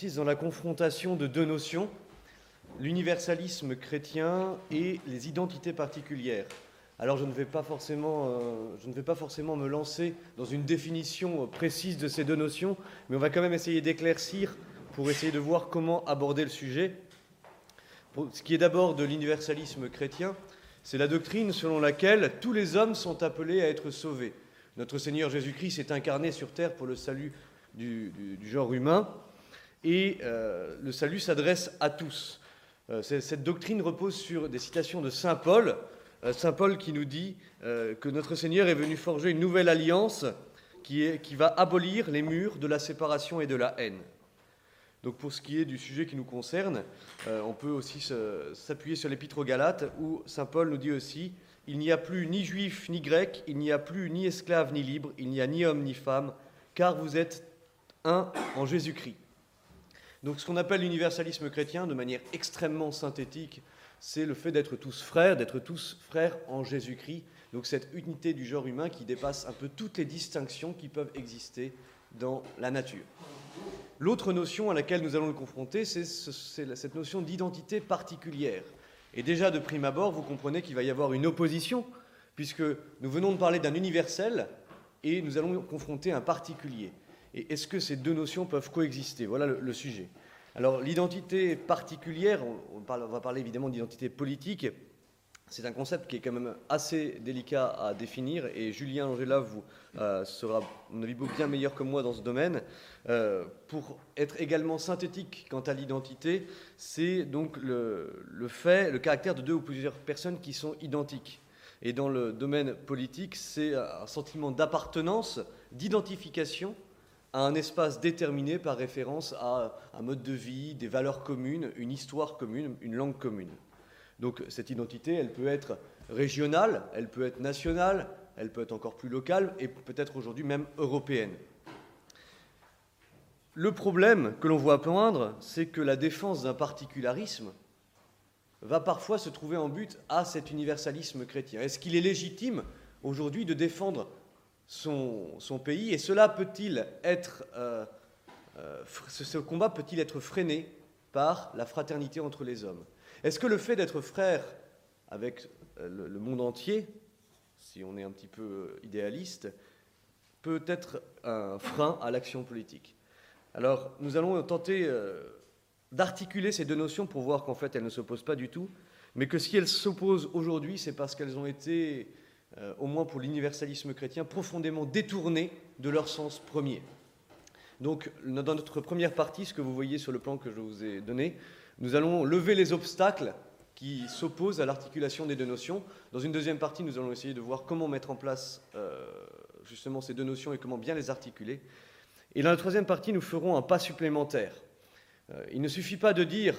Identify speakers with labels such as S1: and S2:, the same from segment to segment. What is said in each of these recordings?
S1: consiste dans la confrontation de deux notions, l'universalisme chrétien et les identités particulières. Alors je ne vais pas forcément, euh, je ne vais pas forcément me lancer dans une définition précise de ces deux notions, mais on va quand même essayer d'éclaircir pour essayer de voir comment aborder le sujet. ce qui est d'abord de l'universalisme chrétien, c'est la doctrine selon laquelle tous les hommes sont appelés à être sauvés. Notre Seigneur Jésus-Christ s'est incarné sur terre pour le salut du, genre humain, et euh, le salut s'adresse à tous. Euh, cette doctrine repose sur des citations de Saint Paul, euh, Saint Paul qui nous dit que notre Seigneur est venu forger une nouvelle alliance qui, qui va abolir les murs de la séparation et de la haine. Donc pour ce qui est du sujet qui nous concerne, on peut aussi s'appuyer sur l'épître aux Galates où Saint Paul nous dit aussi Il n'y a plus ni juif ni grec, il n'y a plus ni esclave ni libre, il n'y a ni homme ni femme, car vous êtes un en Jésus-Christ. Donc ce qu'on appelle l'universalisme chrétien de manière extrêmement synthétique, c'est le fait d'être tous frères, d'être tous frères en Jésus-Christ. Donc cette unité du genre humain qui dépasse un peu toutes les distinctions qui peuvent exister dans la nature. L'autre notion à laquelle nous allons nous confronter, c'est cette notion d'identité particulière. Et déjà, de prime abord, vous comprenez qu'il va y avoir une opposition, puisque nous venons de parler d'un universel et nous allons confronter un particulier. Et est-ce que ces deux notions peuvent coexister? Voilà le, sujet. Alors, l'identité particulière, on, va parler évidemment d'identité politique, c'est un concept qui est quand même assez délicat à définir et Julien Angela vous euh, sera, à mon avis, bien meilleur que moi dans ce domaine. Euh, pour être également synthétique quant à l'identité, c'est donc le, fait, le caractère de deux ou plusieurs personnes qui sont identiques. Et dans le domaine politique, c'est un sentiment d'appartenance, d'identification à un espace déterminé par référence à un mode de vie, des valeurs communes, une histoire commune, une langue commune. Donc cette identité, elle peut être régionale, elle peut être nationale, elle peut être encore plus locale et peut-être aujourd'hui même européenne. Le problème que l'on voit poindre, c'est que la défense d'un particularisme va parfois se trouver en but à cet universalisme chrétien. Est-ce qu'il est légitime aujourd'hui de défendre son, pays Et cela peut-il être, euh, euh, ce combat peut-il être freiné par la fraternité entre les hommes? Est-ce que le fait d'être frère avec euh, le monde entier, si on est un petit peu idéaliste, peut être un frein à l'action politique? Alors, nous allons tenter d'articuler ces deux notions pour voir qu'en fait, elles ne s'opposent pas du tout, mais que si elles s'opposent aujourd'hui, c'est parce qu'elles ont été, au moins pour l'universalisme chrétien, profondément détournées de leur sens premier. Donc, dans notre première partie, ce que vous voyez sur le plan que je vous ai donné, nous allons lever les obstacles qui s'opposent à l'articulation des deux notions. Dans une deuxième partie, nous allons essayer de voir comment mettre en place euh, justement ces deux notions et comment bien les articuler. Et dans la troisième partie, nous ferons un pas supplémentaire. Euh, il ne suffit pas de dire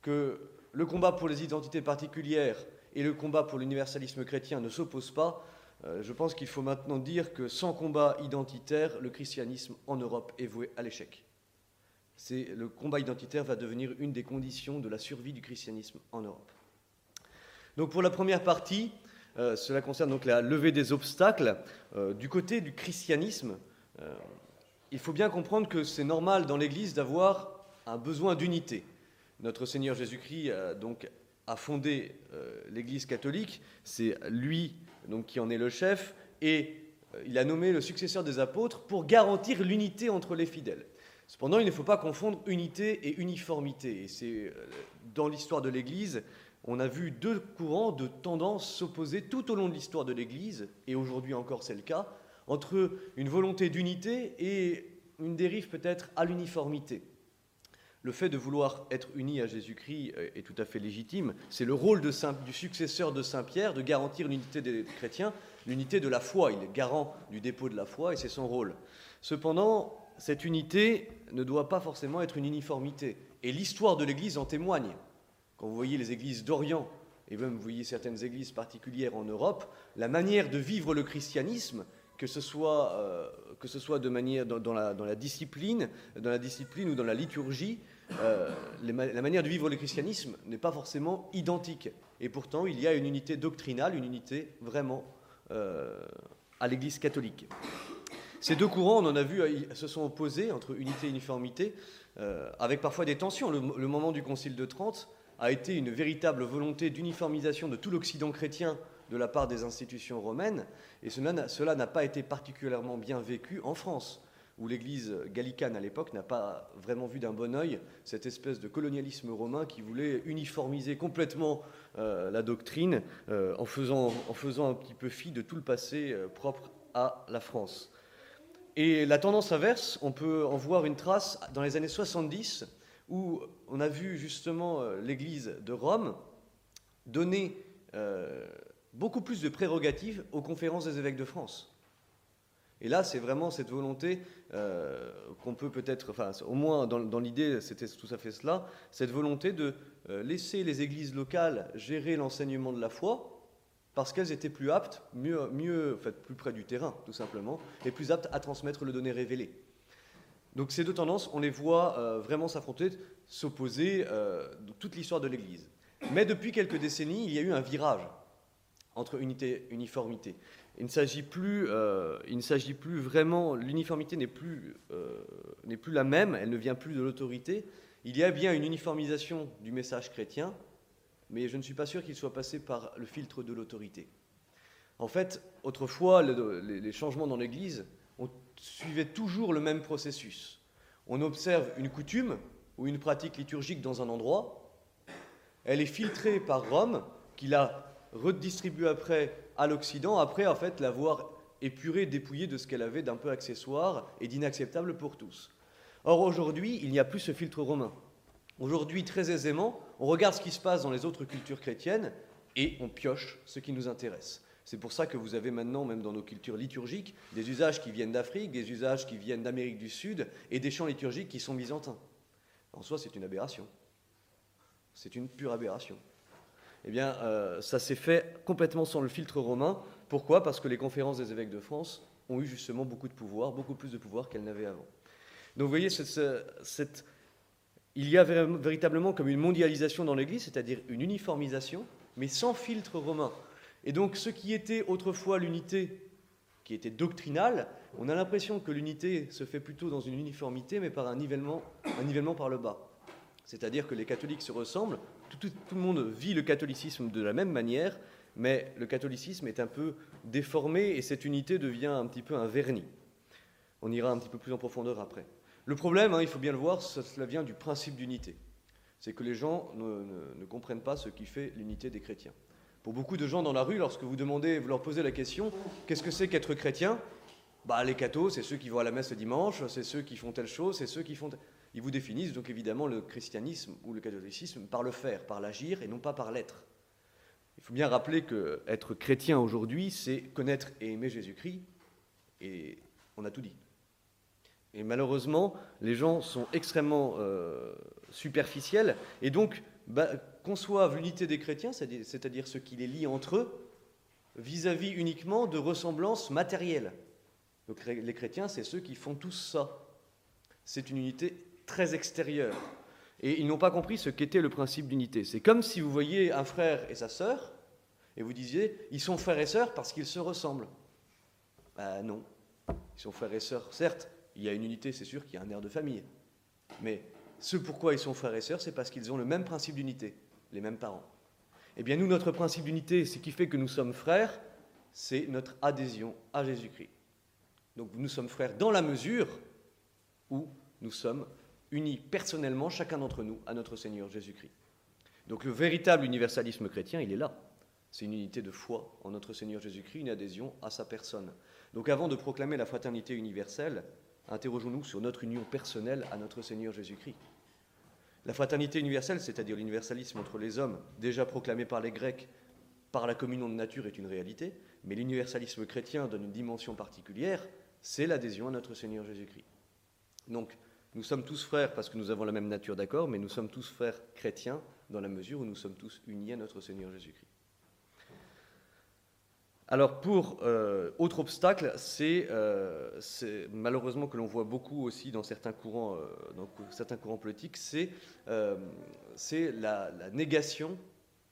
S1: que le combat pour les identités particulières et le combat pour l'universalisme chrétien ne s'opposent pas. Euh, je pense qu'il faut maintenant dire que sans combat identitaire, le christianisme en Europe est voué à l'échec le combat identitaire va devenir une des conditions de la survie du christianisme en Europe. Donc pour la première partie, euh, cela concerne donc la levée des obstacles. Euh, du côté du christianisme, il faut bien comprendre que c'est normal dans l'Église d'avoir un besoin d'unité. Notre Seigneur Jésus-Christ donc a fondé l'Église catholique, c'est lui donc qui en est le chef, et il a nommé le successeur des apôtres pour garantir l'unité entre les fidèles. Cependant, il ne faut pas confondre unité et uniformité. Et c'est euh, dans l'histoire de l'Église, on a vu deux courants de tendances s'opposer tout au long de l'histoire de l'Église, et aujourd'hui encore c'est le cas, entre une volonté d'unité et une dérive peut-être à l'uniformité. Le fait de vouloir être uni à Jésus-Christ est tout à fait légitime. C'est le rôle du successeur de Saint Pierre de garantir l'unité des chrétiens, l'unité de la foi. Il est garant du dépôt de la foi et c'est son rôle. Cependant, cette unité ne doit pas forcément être une uniformité. Et l'histoire de l'Église en témoigne. Quand vous voyez les églises d'Orient, et même vous voyez certaines églises particulières en Europe, la manière de vivre le christianisme, que ce soit, euh, que ce soit de manière dans, la, discipline, dans la discipline ou dans la liturgie, euh, la manière de vivre le christianisme n'est pas forcément identique. Et pourtant, il y a une unité doctrinale, une unité vraiment euh, à l'Église catholique. Ces deux courants, on en a vu, se sont opposés entre unité et uniformité, avec parfois des tensions. Le, moment du Concile de Trente a été une véritable volonté d'uniformisation de tout l'Occident chrétien de la part des institutions romaines, et cela n'a pas été particulièrement bien vécu en France, où l'Église gallicane à l'époque n'a pas vraiment vu d'un bon oeil cette espèce de colonialisme romain qui voulait uniformiser complètement euh, la doctrine euh, en, faisant, un petit peu fi de tout le passé euh, propre à la France. Et la tendance inverse, on peut en voir une trace dans les années 70, où on a vu justement l'Église de Rome donner beaucoup plus de prérogatives aux conférences des évêques de France. Et là, c'est vraiment cette volonté euh, qu'on peut peut-être, enfin, au moins dans, l'idée, c'était tout à fait cela, cette volonté de euh, laisser les églises locales gérer l'enseignement de la foi, parce qu'elles étaient plus aptes, mieux, mieux, plus près du terrain, tout simplement, et plus aptes à transmettre le donné révélé. Donc ces deux tendances, on les voit euh, vraiment s'affronter, s'opposer dans toute l'histoire de l'Église. Mais depuis quelques décennies, il y a eu un virage entre unité uniformité. Il ne s'agit plus, euh, il ne s'agit plus vraiment, l'uniformité n'est plus, euh, n'est plus la même, elle ne vient plus de l'autorité. Il y a bien une uniformisation du message chrétien, mais je ne suis pas sûr qu'il soit passé par le filtre de l'autorité. En fait, autrefois, les changements dans l'Église on suivait toujours le même processus. On observe une coutume ou une pratique liturgique dans un endroit, elle est filtrée par Rome, qui la redistribue après à l'Occident, après en fait l'avoir épurée, dépouillée de ce qu'elle avait d'un peu accessoire et d'inacceptable pour tous. Or aujourd'hui, il n'y a plus ce filtre romain. Aujourd'hui, très aisément, on regarde ce qui se passe dans les autres cultures chrétiennes et on pioche ce qui nous intéresse. C'est pour ça que vous avez maintenant, même dans nos cultures liturgiques, des usages qui viennent d'Afrique, des usages qui viennent d'Amérique du Sud et des chants liturgiques qui sont byzantins. En soi, c'est une aberration. C'est une pure aberration eh bien, euh, ça s'est fait complètement sans le filtre romain. Pourquoi? Parce que les conférences des évêques de France ont eu justement beaucoup de pouvoir, beaucoup plus de pouvoir qu'elles n'avaient avant. Donc vous voyez, il y a véritablement comme une mondialisation dans l'Église, c'est-à-dire une uniformisation, mais sans filtre romain. Et donc ce qui était autrefois l'unité, qui était doctrinale, on a l'impression que l'unité se fait plutôt dans une uniformité, mais par un nivellement, un nivellement par le bas. C'est-à-dire que les catholiques se ressemblent, tout, le monde vit le catholicisme de la même manière, mais le catholicisme est un peu déformé et cette unité devient un petit peu un vernis. On ira un petit peu plus en profondeur après. Le problème, hein, il faut bien le voir, cela vient du principe d'unité. C'est que les gens ne, comprennent pas ce qui fait l'unité des chrétiens. Pour beaucoup de gens dans la rue, lorsque vous demandez, vous leur posez la question, qu'est-ce que c'est qu'être chrétien? Bah, Les cathos, c'est ceux qui vont à la messe le dimanche, c'est ceux qui font telle chose, c'est ceux qui font... Ils vous définissent donc évidemment le christianisme ou le catholicisme par le faire, par l'agir et non pas par l'être. Il faut bien rappeler que être chrétien aujourd'hui, c'est connaître et aimer Jésus-Christ, et on a tout dit. Et malheureusement, les gens sont extrêmement euh, superficiels et donc bah, conçoivent l'unité des chrétiens, c'est-à-dire ce qui les lie entre eux, vis-à-vis -vis uniquement de ressemblances matérielles. Donc les chrétiens, c'est ceux qui font tout ça. C'est une unité très extérieur. Et ils n'ont pas compris ce qu'était le principe d'unité. C'est comme si vous voyiez un frère et sa sœur, et vous disiez, ils sont frères et sœurs parce qu'ils se ressemblent. Ben non. Ils sont frères et sœurs. Certes, il y a une unité, c'est sûr qu'il y a un air de famille. Mais ce pourquoi ils sont frères et sœurs, c'est parce qu'ils ont le même principe d'unité, les mêmes parents. Eh bien, nous, notre principe d'unité, ce qui fait que nous sommes frères, c'est notre adhésion à Jésus-Christ. Donc, nous sommes frères dans la mesure où nous sommes unis personnellement, chacun d'entre nous, à notre Seigneur Jésus-Christ. Donc le véritable universalisme chrétien, il est là. C'est une unité de foi en notre Seigneur Jésus-Christ, une adhésion à sa personne. Donc avant de proclamer la fraternité universelle, interrogeons-nous sur notre union personnelle à notre Seigneur Jésus-Christ. La fraternité universelle, c'est-à-dire l'universalisme entre les hommes, déjà proclamé par les Grecs par la communion de nature, est une réalité, mais l'universalisme chrétien donne une dimension particulière, c'est l'adhésion à notre Seigneur Jésus-Christ. Donc, nous sommes tous frères parce que nous avons la même nature, d'accord, mais nous sommes tous frères chrétiens dans la mesure où nous sommes tous unis à notre Seigneur Jésus-Christ. Alors pour euh, autre obstacle, euh, c'est malheureusement que l'on voit beaucoup aussi dans certains courants, euh, politiques, c'est la, négation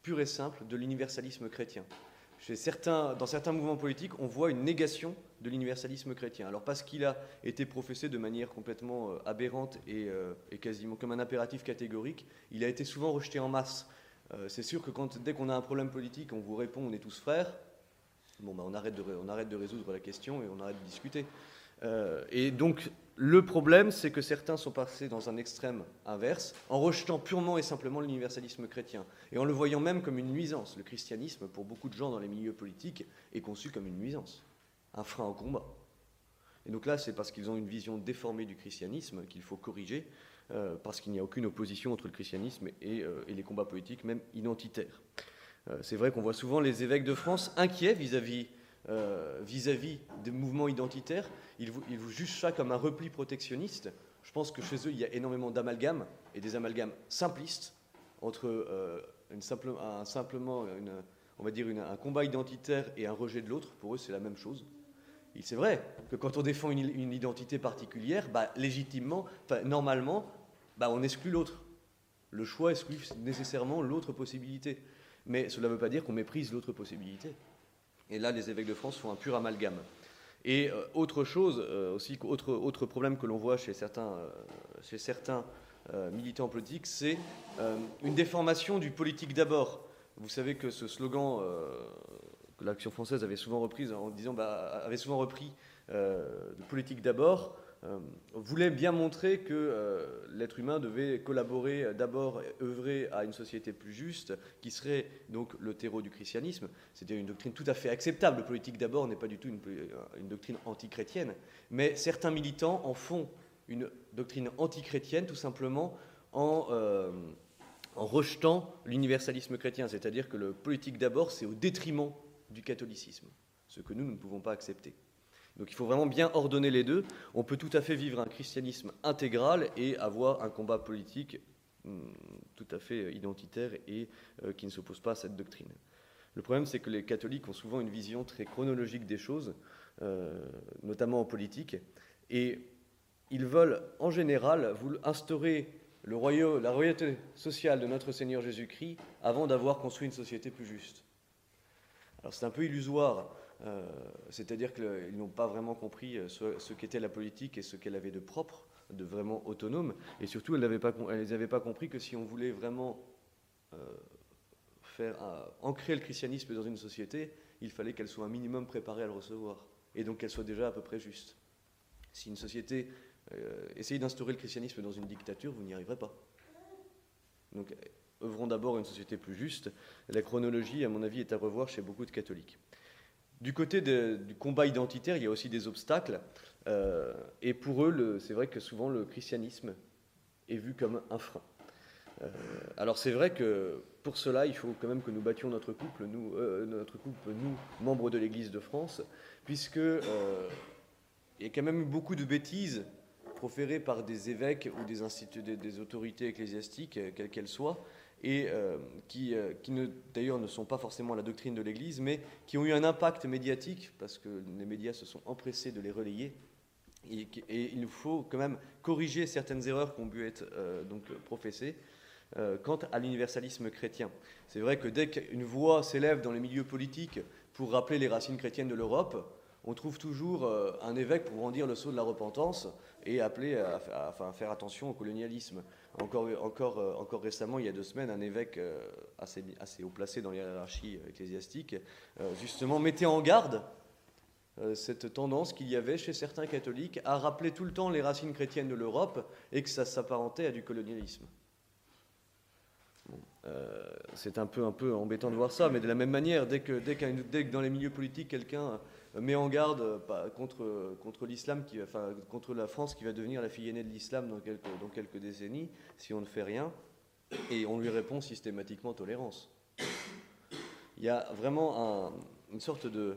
S1: pure et simple de l'universalisme chrétien. Dans certains mouvements politiques, on voit une négation de l'universalisme chrétien. Alors parce qu'il a été professé de manière complètement euh, aberrante et, euh, et, quasiment comme un impératif catégorique, il a été souvent rejeté en masse. Euh, c'est sûr que dès qu'on a un problème politique, on vous répond on est tous frères, bon, on, arrête de, on arrête de résoudre la question et on arrête de discuter. et donc le problème, c'est que certains sont passés dans un extrême inverse, en rejetant purement et simplement l'universalisme chrétien, et en le voyant même comme une nuisance. Le christianisme, pour beaucoup de gens dans les milieux politiques, est conçu comme une nuisance, un frein au combat. Et donc là, c'est parce qu'ils ont une vision déformée du christianisme qu'il faut corriger, euh, parce qu'il n'y a aucune opposition entre le christianisme et, euh, les combats politiques, même identitaires. Euh, c'est vrai qu'on voit souvent les évêques de France inquiets vis-à-vis vis-à-vis des mouvements identitaires ils vous, jugent ça comme un repli protectionniste. Je pense que chez eux, il y a énormément d'amalgames, et des amalgames simplistes, entre euh, simple, un, on va dire un combat identitaire et un rejet de l'autre. Pour eux, c'est la même chose. C'est vrai que quand on défend une, identité particulière, bah, légitimement, normalement, bah, on exclut l'autre. Le choix exclut nécessairement l'autre possibilité. Mais cela ne veut pas dire qu'on méprise l'autre possibilité. Et là, les évêques de France font un pur amalgame. Et euh, autre chose euh, aussi, autre, autre problème que l'on voit chez certains, euh, chez certains militants politiques, c'est une déformation du politique d'abord. Vous savez que ce slogan que l'Action française avait souvent repris en disant, bah, avait souvent repris de politique d'abord, voulait bien montrer que euh, l'être humain devait collaborer euh, d'abord, œuvrer à une société plus juste, qui serait donc le terreau du christianisme. C'était une doctrine tout à fait acceptable. Le politique d'abord n'est pas du tout une, une doctrine antichrétienne, mais certains militants en font une doctrine antichrétienne tout simplement en, en rejetant l'universalisme chrétien, c'est-à-dire que le politique d'abord, c'est au détriment du catholicisme, ce que nous ne pouvons pas accepter. Donc il faut vraiment bien ordonner les deux. On peut tout à fait vivre un christianisme intégral et avoir un combat politique hmm, tout à fait identitaire et euh, qui ne s'oppose pas à cette doctrine. Le problème, c'est que les catholiques ont souvent une vision très chronologique des choses, euh, notamment en politique, et ils veulent en général instaurer la royauté sociale de notre Seigneur Jésus-Christ avant d'avoir construit une société plus juste. Alors c'est un peu illusoire euh, c'est-à-dire qu'ils n'ont pas vraiment compris euh, ce, qu'était la politique et ce qu'elle avait de propre, de vraiment autonome. Et surtout, elles n'avaient pas, compris que si on voulait vraiment euh, faire ancrer le christianisme dans une société, il fallait qu'elle soit un minimum préparée à le recevoir. Et donc qu'elle soit déjà à peu près juste. Si une société essaye d'instaurer le christianisme dans une dictature, vous n'y arriverez pas. Donc œuvrons d'abord une société plus juste. La chronologie, à mon avis, est à revoir chez beaucoup de catholiques. Du côté du combat identitaire, il y a aussi des obstacles. Euh, et pour eux, c'est vrai que souvent le christianisme est vu comme un frein. Euh, alors c'est vrai que pour cela, il faut quand même que nous battions notre couple, nous, euh, membres de l'Église de France, puisque il y a quand même eu beaucoup de bêtises proférées par des évêques ou des autorités ecclésiastiques, quelles qu'elles soient, et euh, qui, euh, d'ailleurs ne sont pas forcément la doctrine de l'Église, mais qui ont eu un impact médiatique, parce que les médias se sont empressés de les relayer. Et, il nous faut quand même corriger certaines erreurs qui ont pu être euh, donc professées quant à l'universalisme chrétien. C'est vrai que dès qu'une voix s'élève dans les milieux politiques pour rappeler les racines chrétiennes de l'Europe, on trouve toujours un évêque pour rendir le sceau de la repentance et appeler à faire attention au colonialisme. Encore, encore, euh, encore récemment, il y a deux semaines, un évêque euh, assez, haut placé dans les hiérarchies ecclésiastiques, euh, justement, mettait en garde cette tendance qu'il y avait chez certains catholiques à rappeler tout le temps les racines chrétiennes de l'Europe et que ça s'apparentait à du colonialisme. c'est un peu, embêtant de voir ça, mais de la même manière, dès que dans les milieux politiques, quelqu'un met en garde euh, contre, l'islam, enfin, contre la France qui va devenir la fille aînée de l'islam dans quelques, décennies, si on ne fait rien, et on lui répond systématiquement tolérance. Il y a vraiment une sorte de,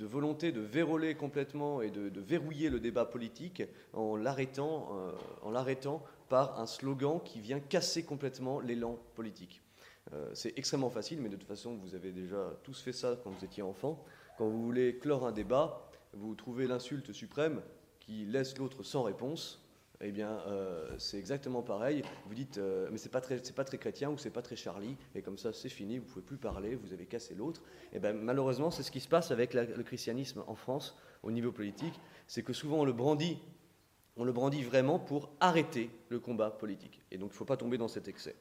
S1: volonté de verrouiller complètement et de, verrouiller le débat politique en l'arrêtant, euh, en l'arrêtant par un slogan qui vient casser complètement l'élan politique. Euh, c'est extrêmement facile, mais de toute façon, vous avez déjà tous fait ça quand vous étiez enfant. Quand vous voulez clore un débat, vous trouvez l'insulte suprême qui laisse l'autre sans réponse. eh bien, euh, c'est exactement pareil. Vous dites, euh, mais c'est pas pas très chrétien ou c'est pas très Charlie, et comme ça, c'est fini, vous pouvez plus parler, vous avez cassé l'autre. Et eh bien, malheureusement, c'est ce qui se passe avec le christianisme en France au niveau politique, c'est que souvent on le brandit, on le brandit vraiment pour arrêter le combat politique. Et donc, il ne faut pas tomber dans cet excès.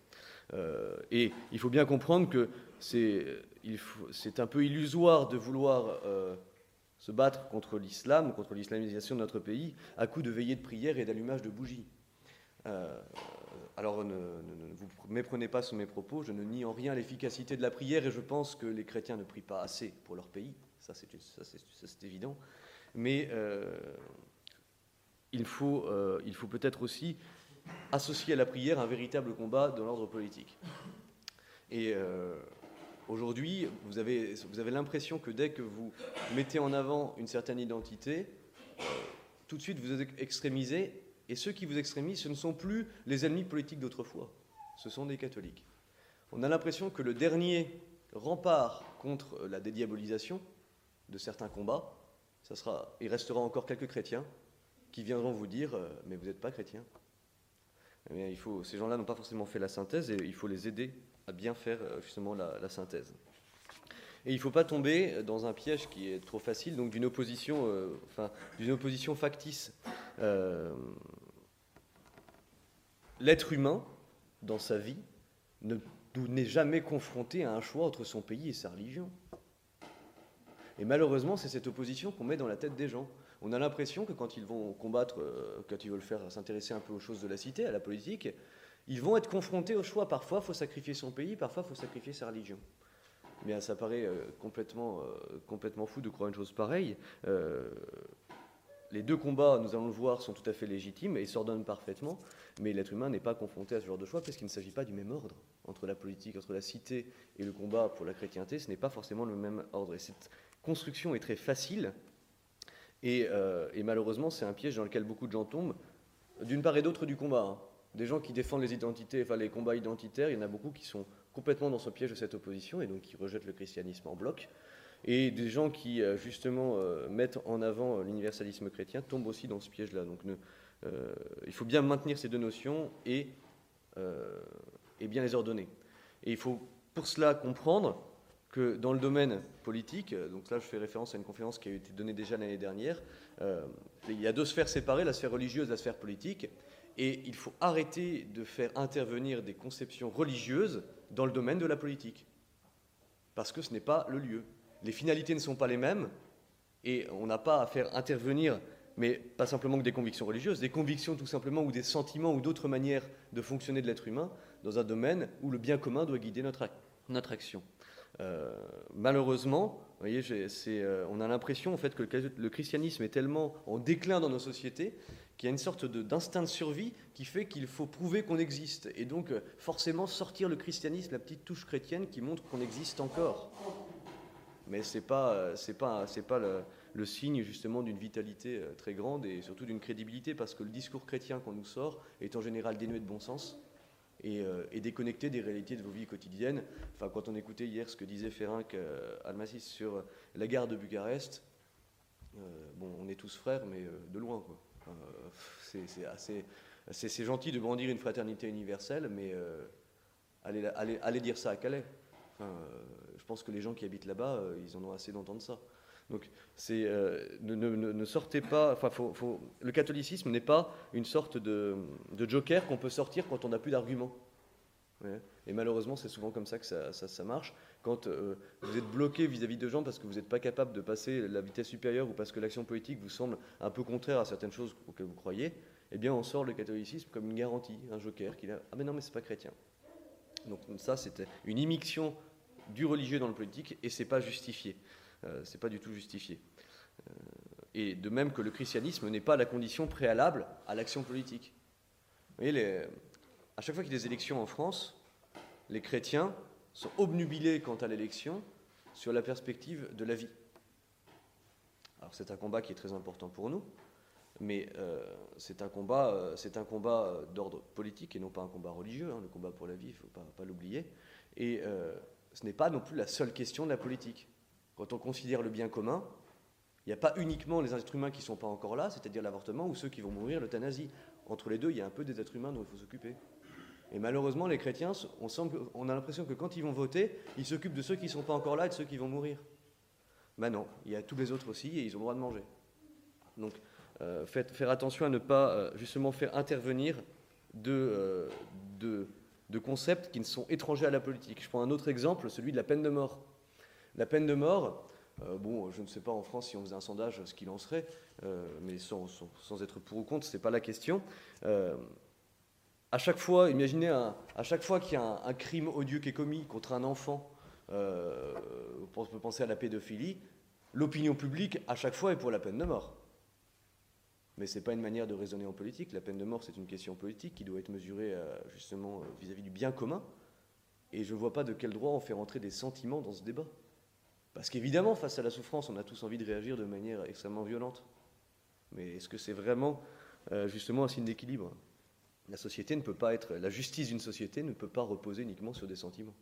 S1: Euh, et il faut bien comprendre que c'est, c'est un peu illusoire de vouloir se battre contre l'islam, contre l'islamisation de notre pays, à coup de veillées de prière et d'allumage de bougies. Euh, alors ne, vous méprenez pas sur mes propos, je ne nie en rien l'efficacité de la prière et je pense que les chrétiens ne prient pas assez pour leur pays, ça c'est évident. Mais euh, il faut, euh, faut peut-être aussi associer à la prière un véritable combat dans l'ordre politique. Et Aujourd'hui, vous avez, vous avez l'impression que dès que vous mettez en avant une certaine identité, euh, tout de suite vous êtes extrémisé, et ceux qui vous extrémisent, ce ne sont plus les ennemis politiques d'autrefois, ce sont des catholiques. On a l'impression que le dernier rempart contre la dédiabolisation de certains combats, ça sera, il restera encore quelques chrétiens qui viendront vous dire euh, Mais vous n'êtes pas chrétien. Eh il faut, ces gens-là n'ont pas forcément fait la synthèse et il faut les aider à bien faire euh, justement la, synthèse. Et il ne faut pas tomber dans un piège qui est trop facile, donc d'une opposition, euh, enfin, d'une opposition factice. L'être humain, dans sa vie, n'est jamais confronté à un choix entre son pays et sa religion. Et malheureusement, c'est cette opposition qu'on met dans la tête des gens. On a l'impression que quand ils vont combattre, quand ils veulent faire s'intéresser un peu aux choses de la cité, à la politique, ils vont être confrontés au choix. Parfois, il faut sacrifier son pays, parfois, il faut sacrifier sa religion. Mais ça paraît euh, complètement, euh, complètement fou de croire une chose pareille. Euh, les deux combats, nous allons le voir, sont tout à fait légitimes et s'ordonnent parfaitement, mais l'être humain n'est pas confronté à ce genre de choix parce qu'il ne s'agit pas du même ordre. Entre la politique, entre la cité et le combat pour la chrétienté, ce n'est pas forcément le même ordre. Et cette construction est très facile, et, et malheureusement, c'est un piège dans lequel beaucoup de gens tombent, d'une part et d'autre du combat. Hein des gens qui défendent les identités, enfin les combats identitaires, il y en a beaucoup qui sont complètement dans ce piège de cette opposition et donc qui rejettent le christianisme en bloc. Et des gens qui, euh, justement, euh, mettent en avant l'universalisme chrétien tombent aussi dans ce piège-là. Donc euh, il faut bien maintenir ces deux notions et bien les ordonner. Et il faut pour cela comprendre dans le domaine politique, donc là je fais référence à une conférence qui a été donnée déjà l'année dernière, il y a deux sphères séparées, la sphère religieuse et la sphère politique. Et il faut arrêter de faire intervenir des conceptions religieuses dans le domaine de la politique. Parce que ce n'est pas le lieu. Les finalités ne sont pas les mêmes, et on n'a pas à faire intervenir, mais pas simplement que des convictions religieuses, des convictions tout simplement, ou des sentiments, ou d'autres manières de fonctionner de l'être humain, dans un domaine où le bien commun doit guider notre action. Euh, malheureusement, vous voyez, euh, on a l'impression en fait que le christianisme est tellement en déclin dans nos sociétés qu'il y a une sorte d'instinct de, survie qui fait qu'il faut prouver qu'on existe. Et donc, euh, forcément, sortir le christianisme, la petite touche chrétienne qui montre qu'on existe encore. Mais ce n'est pas, pas, pas le, signe justement d'une vitalité très grande et surtout d'une crédibilité, parce que le discours chrétien qu'on nous sort est en général dénué de bon sens et, déconnecté des réalités de vos vies quotidiennes. Enfin, quand on écoutait hier ce que disait Ferenc Almasis sur la gare de Bucarest, bon, on est tous frères, mais de loin. Euh, c'est assez. Gentil de brandir une fraternité universelle, mais euh, allez, dire ça à Calais. Euh, je pense que les gens qui habitent là-bas, ils en ont assez d'entendre ça. Donc, c'est ne, sortez pas. Enfin, le catholicisme n'est pas une sorte de, joker qu'on peut sortir quand on n'a plus d'arguments. Et malheureusement, c'est souvent comme ça que ça, marche. Quand euh, vous êtes bloqué vis-à-vis de gens parce que vous n'êtes pas capable de passer la vitesse supérieure ou parce que l'action politique vous semble un peu contraire à certaines choses auxquelles vous croyez, eh bien, on sort le catholicisme comme une garantie, un joker qui a ah mais non, mais c'est pas chrétien. Donc ça, c'était une immixtion du religieux dans le politique et c'est pas justifié. Euh, c'est pas du tout justifié. Euh, et de même que le christianisme n'est pas la condition préalable à l'action politique. Vous voyez, à chaque fois qu'il y a des élections en France, les chrétiens sont obnubilés quant à l'élection sur la perspective de la vie. Alors c'est un combat qui est très important pour nous, mais euh, c'est un combat, combat d'ordre politique et non pas un combat religieux. Hein, le combat pour la vie, il ne faut pas l'oublier. Et ce n'est pas non plus la seule question de la politique. Quand on considère le bien commun, il n'y a pas uniquement les êtres humains qui ne sont pas encore là, c'est-à-dire l'avortement, ou ceux qui vont mourir, l'euthanasie entre les deux, il y a un peu des êtres humains dont il faut s'occuper. Et malheureusement, les chrétiens, on, a l'impression que quand ils vont voter, ils s'occupent de ceux qui ne sont pas encore là et de ceux qui vont mourir. Ben non, il y a tous les autres aussi et ils ont le droit de manger. Donc, euh, faire attention à ne pas euh, justement faire intervenir euh, de, concepts qui ne sont étrangers à la politique. Je prends un autre exemple, celui de la peine de mort. La peine de mort, bon, je ne sais pas en France si on faisait un sondage ce qu'il en serait, mais sans, être pour ou contre, ce n'est pas la question à chaque fois, imaginez, à chaque fois qu'il y a un, crime odieux qui est commis contre un enfant, euh, on peut penser à la pédophilie, l'opinion publique, à chaque fois, est pour la peine de mort. Mais ce n'est pas une manière de raisonner en politique. La peine de mort, c'est une question politique qui doit être mesurée euh, justement vis-à-vis du bien commun. Et je ne vois pas de quel droit on fait rentrer des sentiments dans ce débat. Parce qu'évidemment, face à la souffrance, on a tous envie de réagir de manière extrêmement violente. Mais est-ce que c'est vraiment euh, justement un signe d'équilibre? La société ne peut pas être, la justice d'une société ne peut pas reposer uniquement sur des sentiments.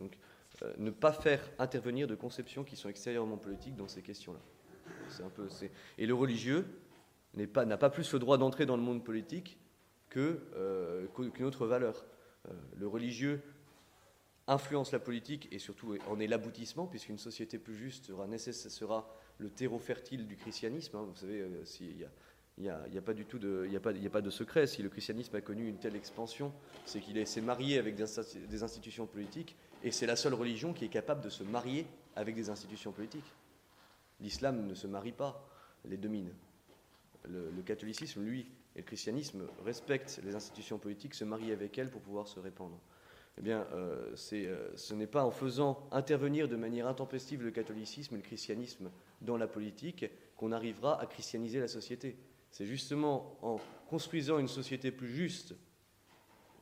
S1: Donc, euh, ne pas faire intervenir de conceptions qui sont extérieurement politiques dans ces questions-là. C'est un peu, et le religieux n'a pas, plus le droit d'entrer dans le monde politique que, euh, qu'une autre valeur. Le religieux influence la politique et surtout en est l'aboutissement, puisqu'une société plus juste sera, sera le terreau fertile du christianisme. Hein. Vous savez, s'il y a il n'y a, pas du tout de, a pas, a pas de secret. Si le christianisme a connu une telle expansion, c'est qu'il s'est marié avec des institutions politiques, et c'est la seule religion qui est capable de se marier avec des institutions politiques. L'islam ne se marie pas, les domine. Le, catholicisme, lui, et le christianisme respectent les institutions politiques, se marient avec elles pour pouvoir se répandre. Eh bien, euh, euh, ce n'est pas en faisant intervenir de manière intempestive le catholicisme et le christianisme dans la politique qu'on arrivera à christianiser la société. C'est justement en construisant une société plus juste,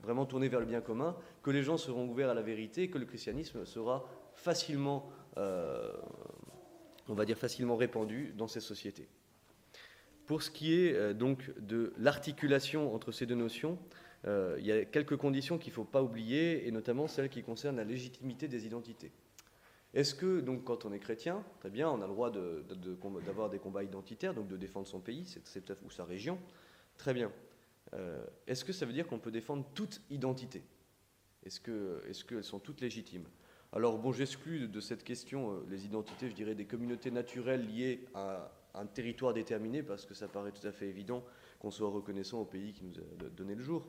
S1: vraiment tournée vers le bien commun, que les gens seront ouverts à la vérité, que le christianisme sera facilement, euh, on va dire facilement répandu dans ces sociétés. Pour ce qui est donc de l'articulation entre ces deux notions, euh, il y a quelques conditions qu'il ne faut pas oublier, et notamment celles qui concernent la légitimité des identités. Est-ce que, donc, quand on est chrétien, très bien, on a le droit d'avoir des combats identitaires, donc de défendre son pays ou sa région Très bien. Euh, est-ce que ça veut dire qu'on peut défendre toute identité? Est-ce qu'elles sont toutes légitimes? Alors, bon, j'exclus de cette question euh, les identités, je dirais, des communautés naturelles liées à un territoire déterminé, parce que ça paraît tout à fait évident qu'on soit reconnaissant au pays qui nous a donné le jour.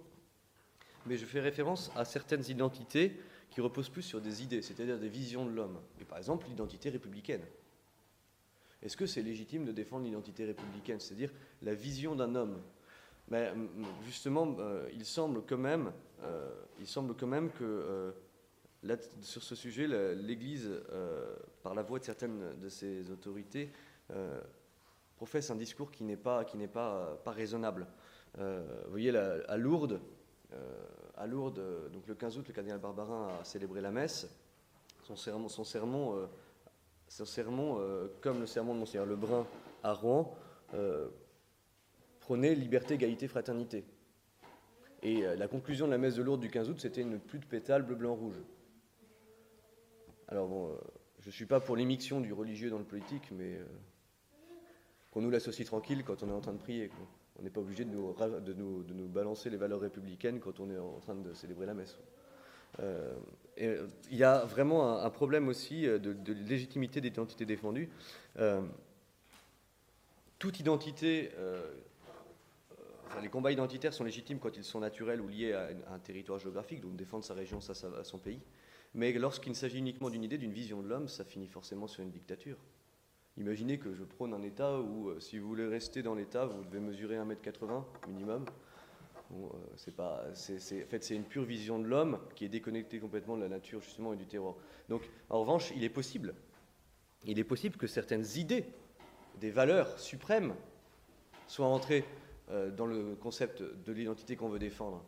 S1: Mais je fais référence à certaines identités qui repose plus sur des idées, c'est-à-dire des visions de l'homme. Et par exemple, l'identité républicaine. Est-ce que c'est légitime de défendre l'identité républicaine, c'est-à-dire la vision d'un homme? Mais justement, euh, il semble quand même, euh, il semble quand même que euh, sur ce sujet, l'Église, par la voix de certaines de ses autorités, professe un discours qui n'est pas, qui n'est pas, pas raisonnable. vous voyez, à Lourdes, à Lourdes, donc le 15 août, le cardinal Barbarin a célébré la messe. Son sermon, son euh, euh, comme le sermon de Monseigneur Lebrun à Rouen, euh, prônait liberté, égalité, fraternité. Et la conclusion de la messe de Lourdes du 15 août, c'était une pluie de pétales bleu, blanc, rouge. Alors bon, je ne suis pas pour l'émiction du religieux dans le politique, mais qu'on nous l'associe tranquille quand on est en train de prier. On n'est pas obligé de nous, balancer les valeurs républicaines quand on est en train de célébrer la messe. Euh, euh, il y a vraiment un, problème aussi euh, de, légitimité d'identité défendue. toute identité, les combats identitaires sont légitimes quand ils sont naturels ou liés à, un territoire géographique, donc défendre sa région, ça son pays. Mais lorsqu'il s'agit uniquement d'une idée, d'une vision de l'homme, ça finit forcément sur une dictature. Imaginez que je prône un État où, euh, si vous voulez rester dans l'État, vous devez mesurer 1m80 minimum. Euh, c'est pas, en fait, c'est une pure vision de l'homme qui est déconnectée complètement de la nature justement et du terroir. Donc, en revanche, il est possible, il est possible que certaines idées, des valeurs suprêmes, soient entrées euh, dans le concept de l'identité qu'on veut défendre.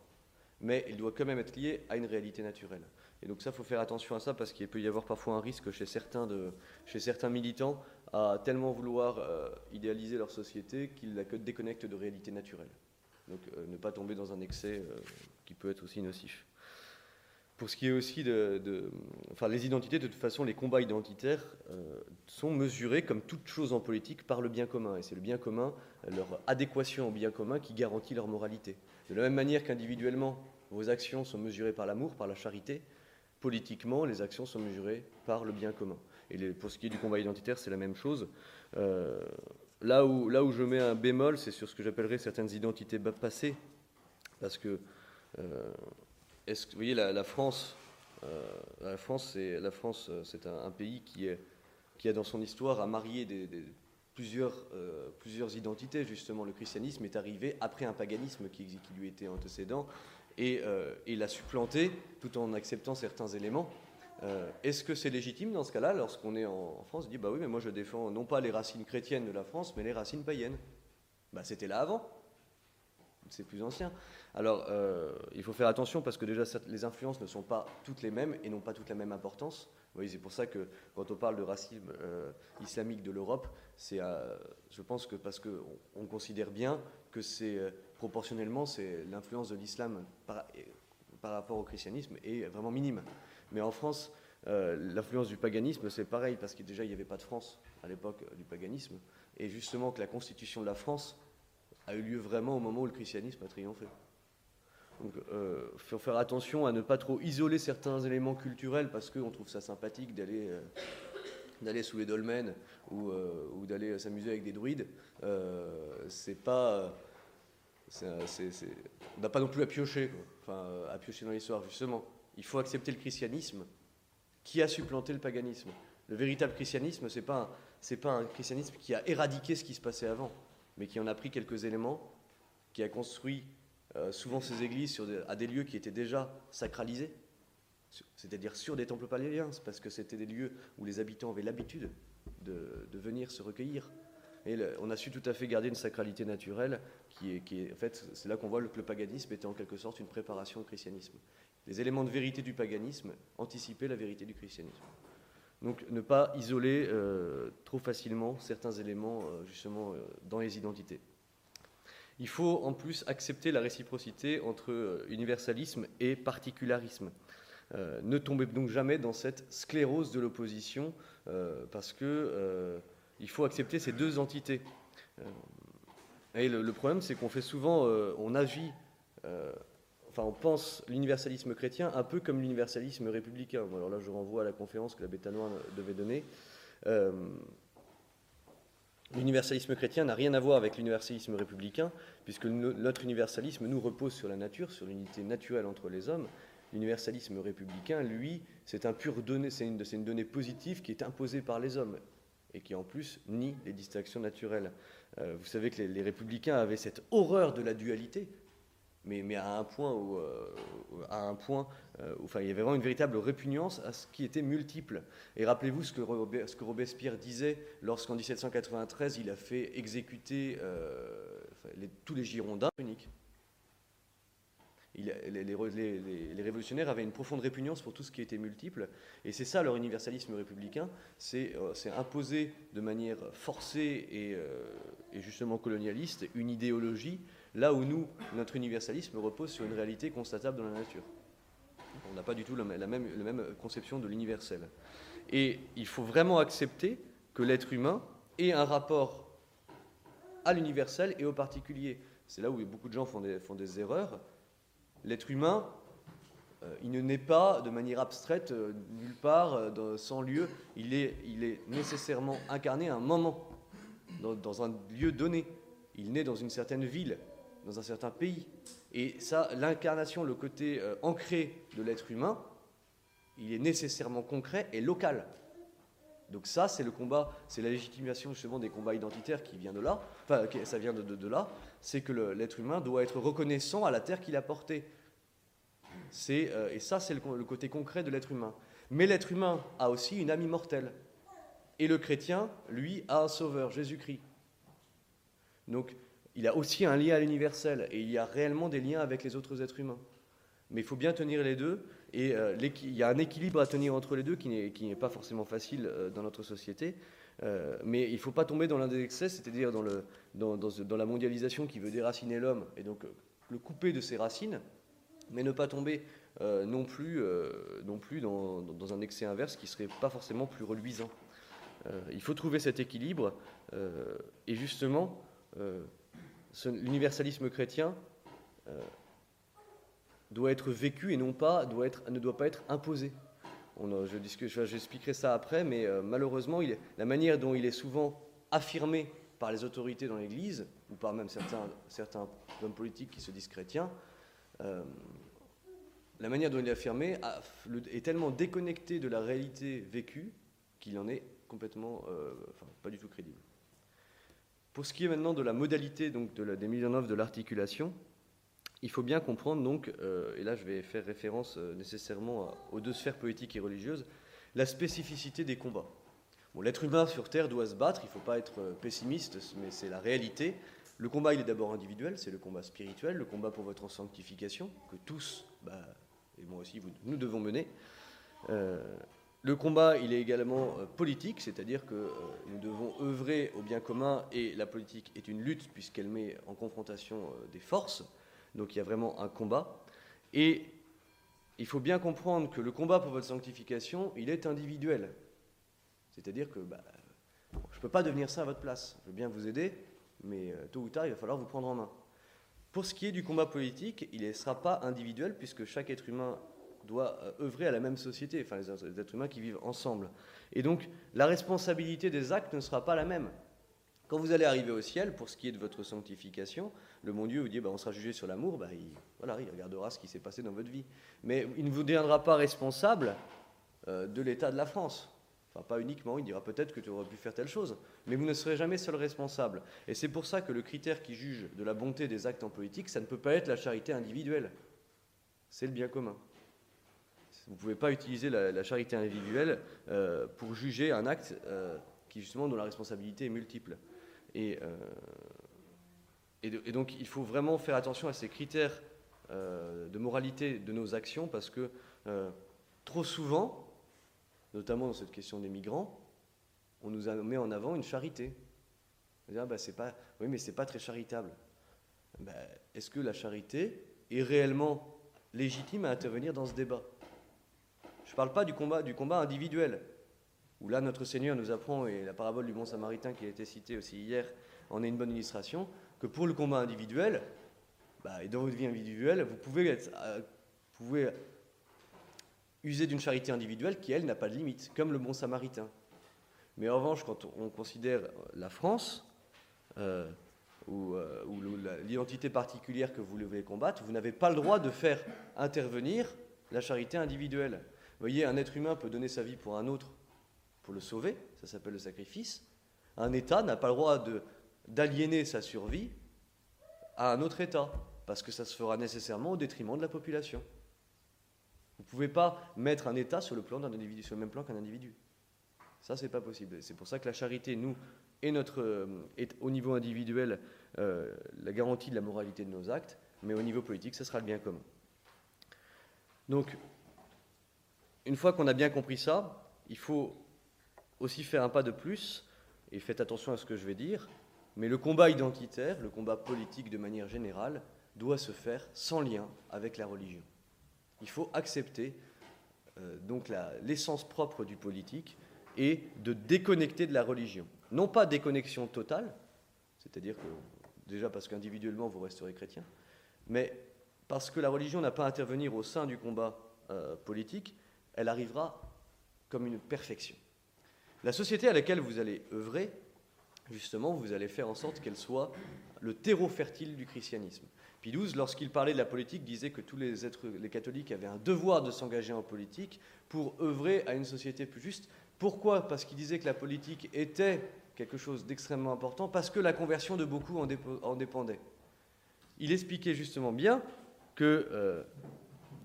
S1: Mais il doit quand même être lié à une réalité naturelle. Et donc ça, il faut faire attention à ça parce qu'il peut y avoir parfois un risque chez certains, de, chez certains militants à tellement vouloir euh, idéaliser leur société qu'ils la déconnectent de réalité naturelle. Donc euh, ne pas tomber dans un excès euh, qui peut être aussi nocif. Pour ce qui est aussi de, enfin, les identités, de toute façon, les combats identitaires sont mesurés, comme toute chose en politique, par le bien commun. Et c'est le bien commun, leur adéquation au bien commun, qui garantit leur moralité. De la même manière qu'individuellement, vos actions sont mesurées par l'amour, par la charité, politiquement, les actions sont mesurées par le bien commun. Et pour ce qui est du combat identitaire, c'est la même chose. Euh, là, où, là où je mets un bémol, c'est sur ce que j'appellerais certaines identités passées, parce que euh, que vous voyez la, France, euh, la France, c'est la France, euh, c'est un, pays qui qui a dans son histoire à marier plusieurs, euh, plusieurs identités. Justement, le christianisme est arrivé après un paganisme qui, lui était antécédent et il l'a supplanté tout en acceptant certains éléments. Est-ce que c'est légitime dans ce cas-là, lorsqu'on est en, France, de dire bah oui, mais moi je défends non pas les racines chrétiennes de la France, mais les racines païennes bah, C'était là avant, c'est plus ancien. Alors, euh, il faut faire attention parce que déjà, les influences ne sont pas toutes les mêmes et n'ont pas toutes la même importance. Oui, c'est pour ça que quand on parle de racisme euh, islamique de l'Europe, c'est, euh, je pense que parce qu'on on considère bien que c'est proportionnellement, c'est l'influence de l'islam par, rapport au christianisme est vraiment minime. Mais en France, l'influence du paganisme, c'est pareil parce que déjà, il n'y avait pas de France à l'époque du paganisme. Et justement, que la constitution de la France a eu lieu vraiment au moment où le christianisme a triomphé. Donc, il euh, faut faire attention à ne pas trop isoler certains éléments culturels parce qu'on trouve ça sympathique d'aller euh, d'aller sous les dolmens ou, euh, ou d'aller s'amuser avec des druides. c'est pas, on n'a pas non plus à piocher, enfin à piocher dans l'histoire justement. Il faut accepter le christianisme qui a supplanté le paganisme? Le véritable christianisme, c'est pas c'est pas un christianisme qui a éradiqué ce qui se passait avant, mais qui en a pris quelques éléments, qui a construit euh, souvent ces églises à des lieux qui étaient déjà sacralisés, c'est-à-dire sur des temples paléliens, parce que c'était des lieux où les habitants avaient l'habitude de, venir se recueillir. Et on a su tout à fait garder une sacralité naturelle qui est, qui est en fait, c'est là qu'on voit que le paganisme était en quelque sorte une préparation au christianisme. Les éléments de vérité du paganisme anticipaient la vérité du christianisme. Donc ne pas isoler euh, trop facilement certains éléments euh, justement dans les identités. Il faut en plus accepter la réciprocité entre euh, universalisme et particularisme. Euh, ne tombez donc jamais dans cette sclérose de l'opposition, euh, parce que il faut accepter ces deux entités. et le, problème, c'est qu'on fait souvent, on agit, on pense l'universalisme chrétien un peu comme l'universalisme républicain. alors là, je renvoie à la conférence que l'abbé Tanoir devait donner. L'universalisme chrétien n'a rien à voir avec l'universalisme républicain, puisque notre universalisme nous repose sur la nature, sur l'unité naturelle entre les hommes. L'universalisme républicain, lui, c'est un pur donné, c'est une, une, donnée positive qui est imposée par les hommes et qui en plus nie les distinctions naturelles. Euh, vous savez que les, républicains avaient cette horreur de la dualité, mais, à un point où, euh, à un point, euh, enfin, il y avait vraiment une véritable répugnance à ce qui était multiple. Et rappelez-vous ce que, Robespierre disait lorsqu'en 1793 il a fait exécuter euh, tous les Girondins uniques. les, révolutionnaires avaient une profonde répugnance pour tout ce qui était multiple, et c'est ça leur universalisme républicain, c'est imposer de manière forcée et justement colonialiste une idéologie Là où nous, notre universalisme repose sur une réalité constatable dans la nature. On n'a pas du tout la même, conception de l'universel. Et il faut vraiment accepter que l'être humain ait un rapport à l'universel et au particulier. C'est là où beaucoup de gens font des, erreurs. L'être humain, euh, il ne naît pas de manière abstraite, euh, nulle part, euh, sans lieu. Il est, nécessairement incarné à un moment, dans un lieu donné. Il naît dans une certaine ville, dans un certain pays. Et ça, l'incarnation, le côté euh, ancré de l'être humain, il est nécessairement concret et local. Donc ça, c'est le combat, c'est la légitimation justement des combats identitaires qui vient de là, enfin ça vient de, là, c'est que l'être humain doit être reconnaissant à la terre qu'il a portée. Euh, et ça, c'est le, le, côté concret de l'être humain. Mais l'être humain a aussi une âme immortelle. Et le chrétien, lui, a un sauveur, Jésus-Christ. Donc il a aussi un lien à l'universel et il y a réellement des liens avec les autres êtres humains. Mais il faut bien tenir les deux et euh, il y a un équilibre à tenir entre les deux qui n'est pas forcément facile euh, dans notre société. Euh, mais il ne faut pas tomber dans l'un des excès, c'est-à-dire dans, la mondialisation qui veut déraciner l'homme et donc le couper de ses racines, mais ne pas tomber non plus, non plus dans, un excès inverse qui serait pas forcément plus reluisant. il faut trouver cet équilibre, et justement, l'universalisme chrétien doit être vécu et non pas doit être, ne doit pas être imposé. J'expliquerai ça après, mais euh, malheureusement, la manière dont il est souvent affirmé par les autorités dans l'Église, ou par même certains, hommes politiques qui se disent chrétiens, euh, la manière dont il est affirmé est tellement déconnecté de la réalité vécue qu'il en est complètement, euh, enfin, pas du tout crédible. Pour ce qui est maintenant de la modalité donc, des mises en œuvre de l'articulation, il faut bien comprendre donc, euh, et là je vais faire référence euh, nécessairement aux deux sphères politiques et religieuses, la spécificité des combats. L'être humain sur Terre doit se battre, il ne faut pas être euh, pessimiste, mais c'est la réalité. Le combat, il est d'abord individuel, c'est le combat spirituel, le combat pour votre sanctification, que tous, bah, et moi aussi, nous devons mener. Le combat, il est également politique, c'est-à-dire que nous devons œuvrer au bien commun, et la politique est une lutte puisqu'elle met en confrontation des forces. Donc il y a vraiment un combat. Et il faut bien comprendre que le combat pour votre sanctification, il est individuel. C'est-à-dire que bah, je ne peux pas devenir ça à votre place. Je veux bien vous aider, mais euh, tôt ou tard, il va falloir vous prendre en main. Pour ce qui est du combat politique, il ne sera pas individuel, puisque chaque être humain doit euh, œuvrer à la même société, enfin les êtres humains qui vivent ensemble. Et donc, la responsabilité des actes ne sera pas la même. Quand vous allez arriver au ciel, pour ce qui est de votre sanctification, le bon Dieu vous dit bah, on sera jugé sur l'amour, bah, il, voilà, il regardera ce qui s'est passé dans votre vie. Mais il ne vous deviendra pas responsable euh, de l'état de la France. Enfin, pas uniquement, il dira peut-être que tu aurais pu faire telle chose, mais vous ne serez jamais seul responsable. Et c'est pour ça que le critère qui juge de la bonté des actes en politique, ça ne peut pas être la charité individuelle. C'est le bien commun. Vous ne pouvez pas utiliser la, charité individuelle euh, pour juger un acte euh, qui, justement, dont la responsabilité est multiple. Euh, et, donc il faut vraiment faire attention à ces critères de moralité de nos actions parce que trop souvent, notamment dans cette question des migrants, on nous met en avant une charité. Ah, bah, pas, oui, mais c'est pas très charitable. Bah, est-ce que la charité est réellement légitime à intervenir dans ce débat? Parle pas du combat, du combat individuel où là notre Seigneur nous apprend, et la parabole du bon samaritain qui a été citée aussi hier en est une bonne illustration, que pour le combat individuel, bah, et dans votre vie individuelle, vous euh, pouvez user d'une charité individuelle qui, elle, n'a pas de limite, comme le bon samaritain. Mais en revanche, quand on considère la France, euh, ou, euh, ou l'identité particulière que vous voulez combattre, vous n'avez pas le droit de faire intervenir la charité individuelle. Vous voyez, un être humain peut donner sa vie pour un autre pour le sauver, ça s'appelle le sacrifice. Un État n'a pas le droit d'aliéner sa survie à un autre État, parce que ça se fera nécessairement au détriment de la population. Vous ne pouvez pas mettre un État sur le, même plan qu'un individu. Ça, c'est pas possible. C'est pour ça que la charité, nous, est, notre, euh, est au niveau individuel euh, la garantie de la moralité de nos actes, mais au niveau politique, ce sera le bien commun. Donc, une fois qu'on a bien compris ça, il faut aussi faire un pas de plus, et faites attention à ce que je vais dire, mais le combat identitaire, le combat politique de manière générale, doit se faire sans lien avec la religion. Il faut accepter euh, donc l'essence propre du politique et de déconnecter de la religion. Non pas déconnexion totale, c'est-à-dire que déjà parce qu'individuellement vous resterez chrétien, mais parce que la religion n'a pas à intervenir au sein du combat euh, politique, elle arrivera comme une perfection. La société à laquelle vous allez œuvrer, justement, vous allez faire en sorte qu'elle soit le terreau fertile du christianisme. Pie XII, lorsqu'il parlait de la politique, disait que tous les, êtres, les catholiques avaient un devoir de s'engager en politique pour œuvrer à une société plus juste. Pourquoi? Parce qu'il disait que la politique était quelque chose d'extrêmement important, parce que la conversion de beaucoup en, dépendait. Il expliquait justement bien que euh,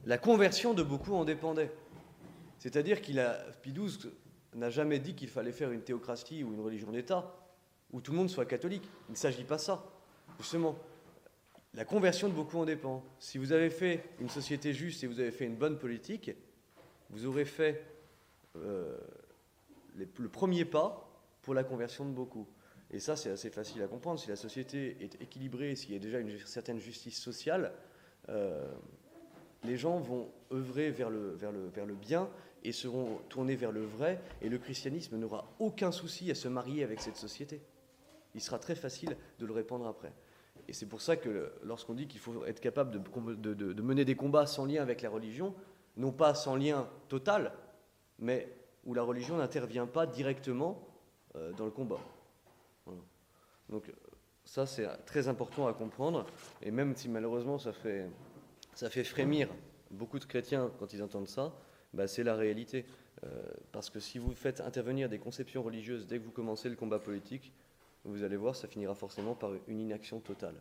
S1: la conversion de beaucoup en dépendait. C'est-à-dire qu'il a, Pie n'a jamais dit qu'il fallait faire une théocratie ou une religion d'État, où tout le monde soit catholique. Il ne s'agit pas de ça. Justement, la conversion de beaucoup en dépend. Si vous avez fait une société juste et vous avez fait une bonne politique, vous aurez fait euh, le premier pas pour la conversion de beaucoup. Et ça, c'est assez facile à comprendre. Si la société est équilibrée, s'il y a déjà une certaine justice sociale, euh, les gens vont œuvrer vers le, vers, le, vers le bien et seront tournés vers le vrai, et le christianisme n'aura aucun souci à se marier avec cette société. Il sera très facile de le répandre après. Et c'est pour ça que lorsqu'on dit qu'il faut être capable de, mener des combats sans lien avec la religion, non pas sans lien total, mais où la religion n'intervient pas directement euh, dans le combat. Donc ça, c'est très important à comprendre, et même si malheureusement ça fait, ça fait frémir beaucoup de chrétiens quand ils entendent ça, bah, c'est la réalité. Euh, parce que si vous faites intervenir des conceptions religieuses dès que vous commencez le combat politique, vous allez voir, ça finira forcément par une inaction totale.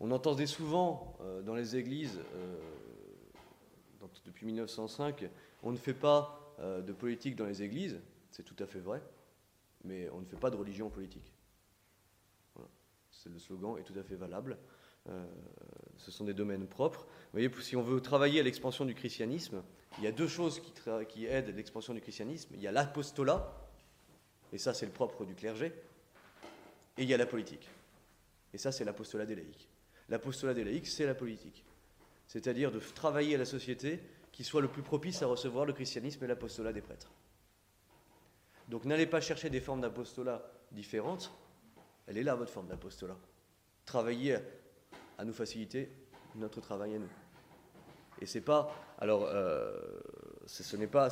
S1: On entendait souvent euh, dans les églises, euh, depuis 1905, on ne fait pas de politique dans les églises, c'est tout à fait vrai, mais on ne fait pas de religion politique. Le slogan est tout à fait valable. Ce sont des domaines propres. Vous voyez, si on veut travailler à l'expansion du christianisme, il y a deux choses qui, qui aident l'expansion du christianisme. Il y a l'apostolat, et ça c'est le propre du clergé, et il y a la politique. Et ça c'est l'apostolat des laïcs. L'apostolat des laïcs, c'est la politique. C'est-à-dire de travailler à la société qui soit le plus propice à recevoir le christianisme et l'apostolat des prêtres. Donc n'allez pas chercher des formes d'apostolat différentes, elle est là, votre forme d'apostolat. Travaillez à nous faciliter notre travail à nous. Et c'est pas. Alors, euh, ce n'est pas.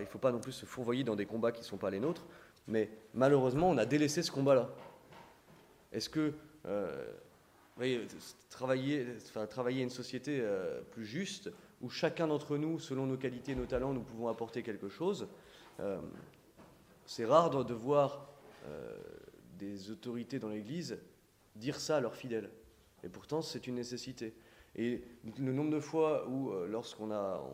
S1: Il faut pas non plus se fourvoyer dans des combats qui ne sont pas les nôtres. Mais malheureusement, on a délaissé ce combat-là. Est-ce que, euh, travailler, enfin, travailler une société euh, plus juste, où chacun d'entre nous, selon nos qualités, nos talents, nous pouvons apporter quelque chose. c'est rare de voir des autorités dans l'Église dire ça à leurs fidèles. Et pourtant, c'est une nécessité. Et le nombre de fois où, euh, lorsqu'on a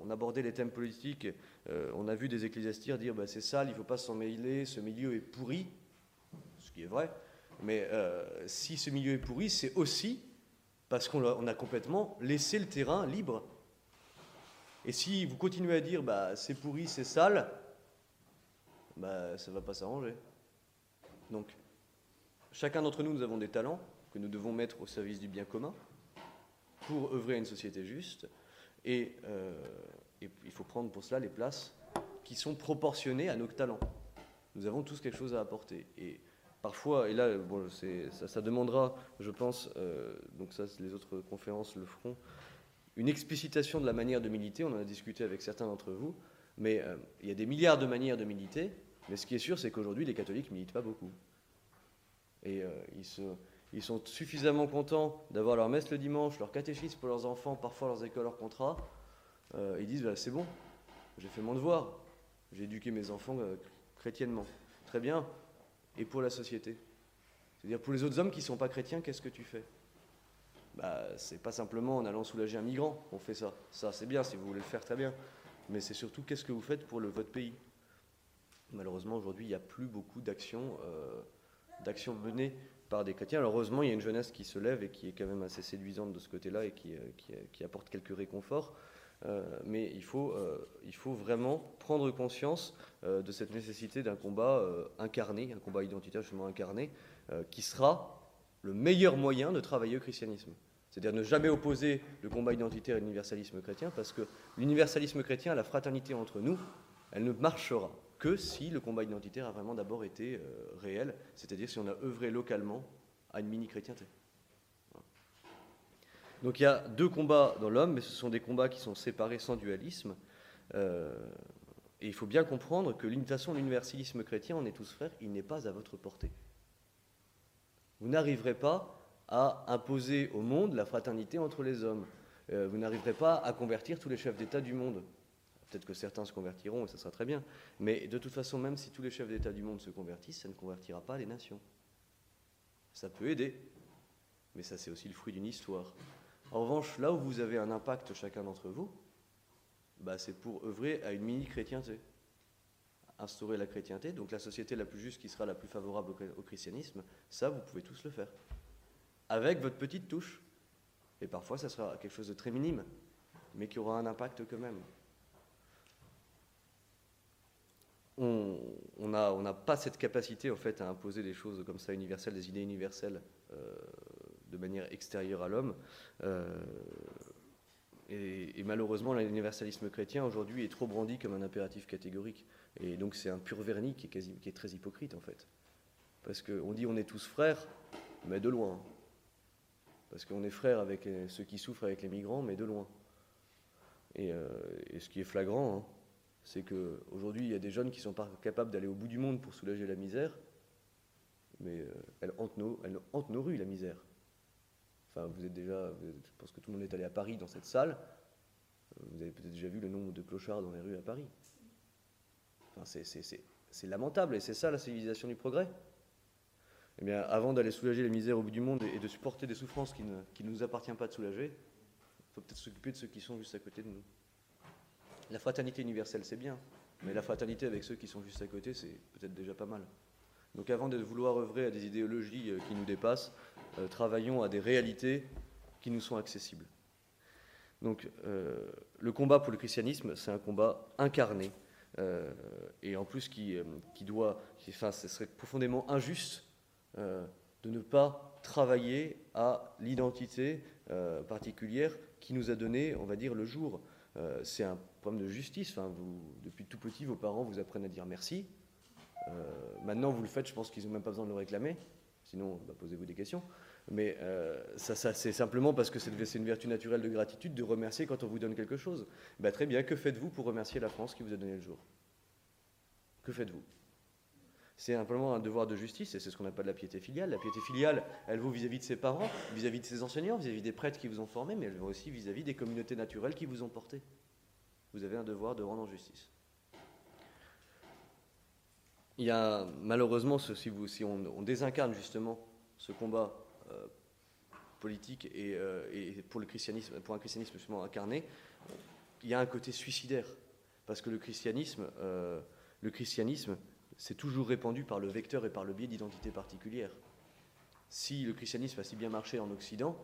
S1: on abordait les thèmes politiques, euh, on a vu des ecclésiastiques dire bah, c'est sale, il ne faut pas s'en mêler, ce milieu est pourri, ce qui est vrai. Mais euh, si ce milieu est pourri, c'est aussi parce qu'on a, complètement laissé le terrain libre. Et si vous continuez à dire bah, c'est pourri, c'est sale, bah, ça ne va pas s'arranger. Donc, chacun d'entre nous, nous avons des talents que nous devons mettre au service du bien commun pour œuvrer à une société juste. Et, euh, il faut prendre pour cela les places qui sont proportionnées à nos talents. Nous avons tous quelque chose à apporter. Et parfois, et là, bon, ça, ça, demandera, je pense, euh, donc ça, les autres conférences le feront, une explicitation de la manière de militer. On en a discuté avec certains d'entre vous. Mais euh, il y a des milliards de manières de militer. Mais ce qui est sûr, c'est qu'aujourd'hui, les catholiques ne militent pas beaucoup. Et ils se ils sont suffisamment contents d'avoir leur messe le dimanche, leur catéchisme pour leurs enfants, parfois leurs écoles, leurs contrats. Euh, ils disent bah, c'est bon, j'ai fait mon devoir, j'ai éduqué mes enfants euh, chrétiennement. Très bien. Et pour la société C'est-à-dire pour les autres hommes qui ne sont pas chrétiens, qu'est-ce que tu fais? Bah, C'est pas simplement en allant soulager un migrant qu'on fait ça. Ça, c'est bien, si vous voulez le faire, très bien. Mais c'est surtout qu'est-ce que vous faites pour le, votre pays? Malheureusement, aujourd'hui, il n'y a plus beaucoup d'actions euh, menées par des chrétiens. Alors heureusement, il y a une jeunesse qui se lève et qui est quand même assez séduisante de ce côté-là et qui, euh, qui, apporte quelques réconforts. Euh, mais il faut, euh, il faut vraiment prendre conscience de cette nécessité d'un combat incarné, un combat identitaire justement incarné, qui sera le meilleur moyen de travailler au christianisme. C'est-à-dire ne jamais opposer le combat identitaire et l'universalisme chrétien, parce que l'universalisme chrétien, la fraternité entre nous, elle ne marchera que si le combat identitaire a vraiment d'abord été euh, réel, c'est-à-dire si on a œuvré localement à une mini-chrétienté. Donc il y a deux combats dans l'homme, mais ce sont des combats qui sont séparés sans dualisme. Euh, et il faut bien comprendre que d'une façon, l'universalisme chrétien, on est tous frères, il n'est pas à votre portée. Vous n'arriverez pas à imposer au monde la fraternité entre les hommes. Euh, vous n'arriverez pas à convertir tous les chefs d'État du monde. Peut-être que certains se convertiront et ça sera très bien. Mais de toute façon, même si tous les chefs d'État du monde se convertissent, ça ne convertira pas les nations. Ça peut aider, mais ça c'est aussi le fruit d'une histoire. En revanche, là où vous avez un impact chacun d'entre vous, bah, c'est pour œuvrer à une mini-chrétienté. Instaurer la chrétienté, donc la société la plus juste qui sera la plus favorable au christianisme, ça vous pouvez tous le faire. Avec votre petite touche. Et parfois ça sera quelque chose de très minime, mais qui aura un impact quand même on n'a pas cette capacité en fait à imposer des choses comme ça universelles, des idées universelles euh, de manière extérieure à l'homme. Euh, et, malheureusement, l'universalisme chrétien aujourd'hui est trop brandi comme un impératif catégorique. Et donc c'est un pur vernis qui est, très hypocrite en fait. Parce qu'on dit on est tous frères, mais de loin. Parce qu'on est frères avec ceux qui souffrent avec les migrants, mais de loin. Et, euh, ce qui est flagrant, hein, c'est qu'aujourd'hui, il y a des jeunes qui sont pas capables d'aller au bout du monde pour soulager la misère, mais euh, elle, nos, rues, la misère. Enfin, vous êtes déjà, je pense que tout le monde est allé à Paris dans cette salle. Vous avez peut-être déjà vu le nombre de clochards dans les rues à Paris. Enfin, c'est lamentable, et c'est ça la civilisation du progrès. Eh bien, avant d'aller soulager les misères au bout du monde et de supporter des souffrances qui ne, nous appartient pas de soulager, il faut peut-être s'occuper de ceux qui sont juste à côté de nous. La fraternité universelle, c'est bien, mais la fraternité avec ceux qui sont juste à côté, c'est peut-être déjà pas mal. Donc avant de vouloir œuvrer à des idéologies euh, qui nous dépassent, euh, travaillons à des réalités qui nous sont accessibles. Donc euh, le combat pour le christianisme, c'est un combat incarné, et en plus qui, doit, enfin, ce serait profondément injuste de ne pas travailler à l'identité particulière qui nous a donné, on va dire, le jour. C'est un problème de justice. Vous, depuis tout petit, vos parents vous apprennent à dire merci. Euh, maintenant, vous le faites, je pense qu'ils n'ont même pas besoin de le réclamer. Sinon, bah, posez-vous des questions. Mais euh, c'est simplement parce que c'est une vertu naturelle de gratitude de remercier quand on vous donne quelque chose. Bah, très bien, que faites-vous pour remercier la France qui vous a donné le jour? Que faites-vous? C'est simplement un devoir de justice, et c'est ce qu'on appelle la piété filiale. La piété filiale, elle vaut vis-à-vis de ses parents, vis-à-vis de ses enseignants, vis-à-vis des prêtres qui vous ont formés, mais elle vaut aussi vis à -vis des communautés naturelles qui vous ont porté. Vous avez un devoir de rendre en justice il y a malheureusement, si on, désincarne justement ce combat euh, politique euh, et, pour, le christianisme, pour un christianisme justement incarné, il y a un côté suicidaire. Parce que le christianisme, euh, le christianisme, c'est toujours répandu par le vecteur et par le biais d'identités particulières. Si le christianisme a si bien marché en Occident,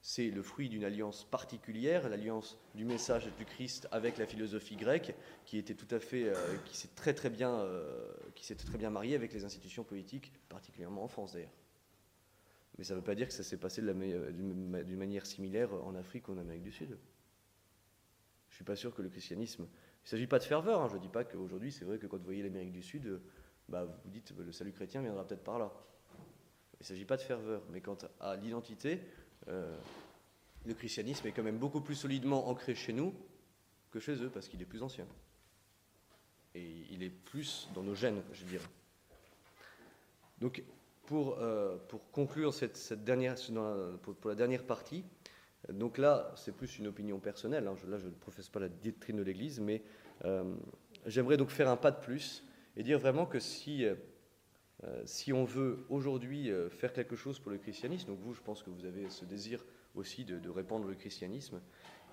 S1: c'est le fruit d'une alliance particulière, l'alliance du message du Christ avec la philosophie grecque, qui était tout à fait, euh, qui s'est très très bien, euh, qui s'est très bien mariée avec les institutions politiques, particulièrement en France d'ailleurs. Mais ça ne veut pas dire que ça s'est passé d'une manière similaire en Afrique ou en Amérique du Sud. Je ne suis pas sûr que le christianisme. Il ne s'agit pas de ferveur, hein. je ne dis pas qu'aujourd'hui, c'est vrai que quand vous voyez l'Amérique du Sud, bah, vous dites le salut chrétien viendra peut-être par là. Il ne s'agit pas de ferveur, mais quant à l'identité, euh, le christianisme est quand même beaucoup plus solidement ancré chez nous que chez eux, parce qu'il est plus ancien. Et il est plus dans nos gènes, je dirais. Donc, pour, euh, pour conclure cette, dernière, pour, la dernière partie, donc là, c'est plus une opinion personnelle. Hein, là, je ne professe pas la doctrine de l'Église, mais euh, j'aimerais donc faire un pas de plus et dire vraiment que si euh, si on veut aujourd'hui euh, faire quelque chose pour le christianisme, donc vous, je pense que vous avez ce désir aussi de, répandre le christianisme,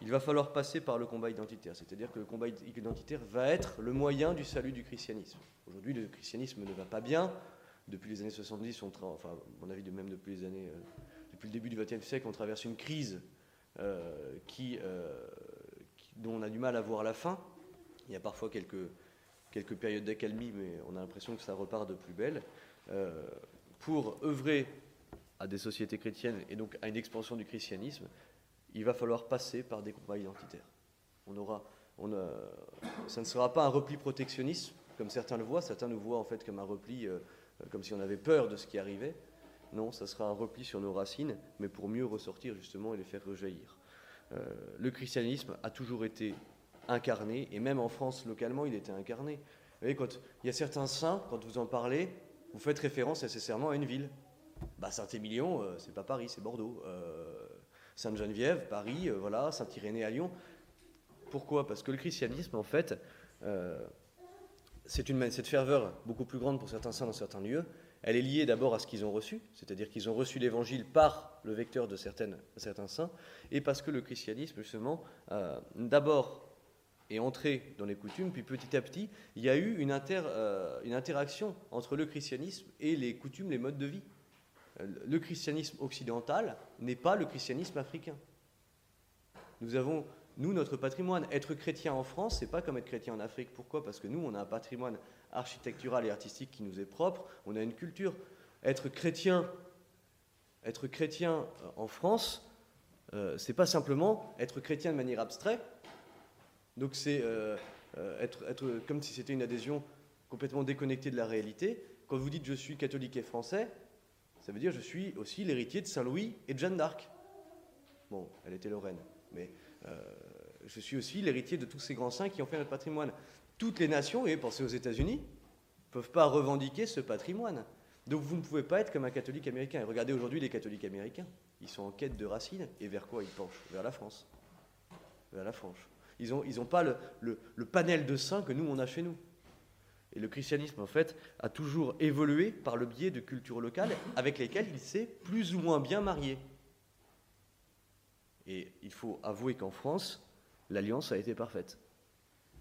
S1: il va falloir passer par le combat identitaire. C'est-à-dire que le combat identitaire va être le moyen du salut du christianisme. Aujourd'hui, le christianisme ne va pas bien. Depuis les années 70, on enfin, à mon avis, de même depuis les années, euh, depuis le début du XXe siècle, on traverse une crise qui, dont on a du mal à voir la fin. Il y a parfois quelques quelques périodes d'accalmie, mais on a l'impression que ça repart de plus belle. Euh, pour œuvrer à des sociétés chrétiennes et donc à une expansion du christianisme, il va falloir passer par des combats identitaires. On aura, on ça ne sera pas un repli protectionniste, comme certains le voient. Certains nous voient en fait comme un repli, euh, comme si on avait peur de ce qui arrivait. Non, ça sera un repli sur nos racines, mais pour mieux ressortir justement et les faire rejaillir. Euh, le christianisme a toujours été incarné, et même en France localement, il était incarné. Vous voyez, quand il y a certains saints, quand vous en parlez, vous faites référence nécessairement à une ville. Bah, Saint-Émilion, euh, c'est pas Paris, c'est Bordeaux. Euh, Sainte-Geneviève, Paris, euh, voilà, Saint-Irénée à Lyon. Pourquoi? Parce que le christianisme, en fait, c'est une cette ferveur beaucoup plus grande pour certains saints dans certains lieux. Elle est liée d'abord à ce qu'ils ont reçu, c'est-à-dire qu'ils ont reçu l'évangile par le vecteur de certains saints, et parce que le christianisme, justement, d'abord et entrer dans les coutumes, puis petit à petit, il y a eu une, euh, une interaction entre le christianisme et les coutumes, les modes de vie. Le christianisme occidental n'est pas le christianisme africain. Nous avons, nous, notre patrimoine. Être chrétien en France, c'est pas comme être chrétien en Afrique. Pourquoi? Parce que nous, on a un patrimoine architectural et artistique qui nous est propre. On a une culture. Être chrétien, être chrétien euh, en France, euh, c'est pas simplement être chrétien de manière abstraite. Donc c'est euh, euh, être, comme si c'était une adhésion complètement déconnectée de la réalité. Quand vous dites je suis catholique et français, ça veut dire je suis aussi l'héritier de Saint-Louis et de Jeanne d'Arc. Bon, elle était Lorraine, mais je suis aussi l'héritier de tous ces grands saints qui ont fait notre patrimoine. Toutes les nations, et pensez aux États-Unis, ne peuvent pas revendiquer ce patrimoine. Donc vous ne pouvez pas être comme un catholique américain. Et regardez aujourd'hui les catholiques américains. Ils sont en quête de racines. Et vers quoi ils penchent? Vers la France. Vers la France. Ils n'ont ils ont pas le, le, le, panel de saints que nous, on a chez nous. Et le christianisme, en fait, a toujours évolué par le biais de cultures locales avec lesquelles il s'est plus ou moins bien marié. Et il faut avouer qu'en France, l'alliance a été parfaite.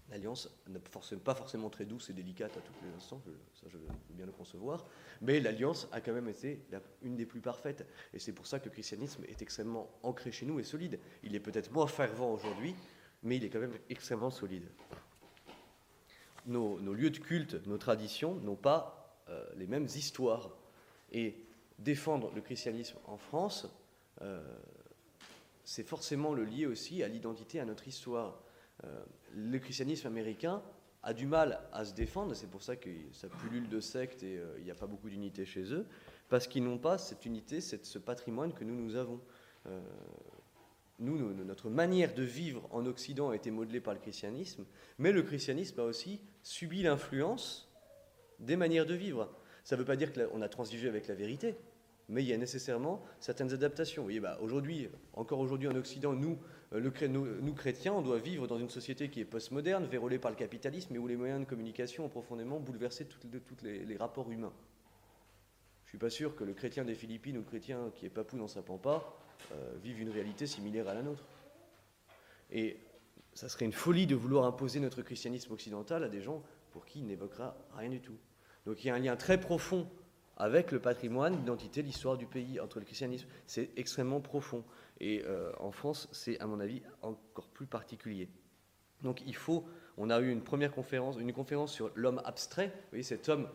S1: L'alliance n'est pas forcément très douce et délicate à tous les instants, ça je veux bien le concevoir, mais l'alliance a quand même été une des plus parfaites. Et c'est pour ça que le christianisme est extrêmement ancré chez nous et solide. Il est peut-être moins fervent aujourd'hui, mais il est quand même extrêmement solide. Nos, lieux de culte, nos traditions n'ont pas euh, les mêmes histoires. Et défendre le christianisme en France, euh, c'est forcément le lier aussi à l'identité, à notre histoire. Euh, le christianisme américain a du mal à se défendre, c'est pour ça que ça pullule de sectes et euh, il n'y a pas beaucoup d'unité chez eux, parce qu'ils n'ont pas cette unité, ce patrimoine que nous, nous avons. Euh, nous, notre manière de vivre en Occident a été modelée par le christianisme, mais le christianisme a aussi subi l'influence des manières de vivre. Ça ne veut pas dire qu'on a transigé avec la vérité, mais il y a nécessairement certaines adaptations. Vous voyez, bah, aujourd'hui, encore aujourd'hui en Occident, nous, euh, le, nous, chrétiens, on doit vivre dans une société qui est postmoderne, vérolée par le capitalisme, et où les moyens de communication ont profondément bouleversé tous les, rapports humains. Je ne suis pas sûr que le chrétien des Philippines ou le chrétien qui est papou dans sa pampa euh, vive une réalité similaire à la nôtre. Et ça serait une folie de vouloir imposer notre christianisme occidental à des gens pour qui il n'évoquera rien du tout. Donc il y a un lien très profond avec le patrimoine, l'identité, l'histoire du pays, entre le christianisme. C'est extrêmement profond. Et euh, en France, c'est à mon avis encore plus particulier. Donc il faut, on a eu une première conférence, une conférence sur l'homme abstrait, vous voyez, cet homme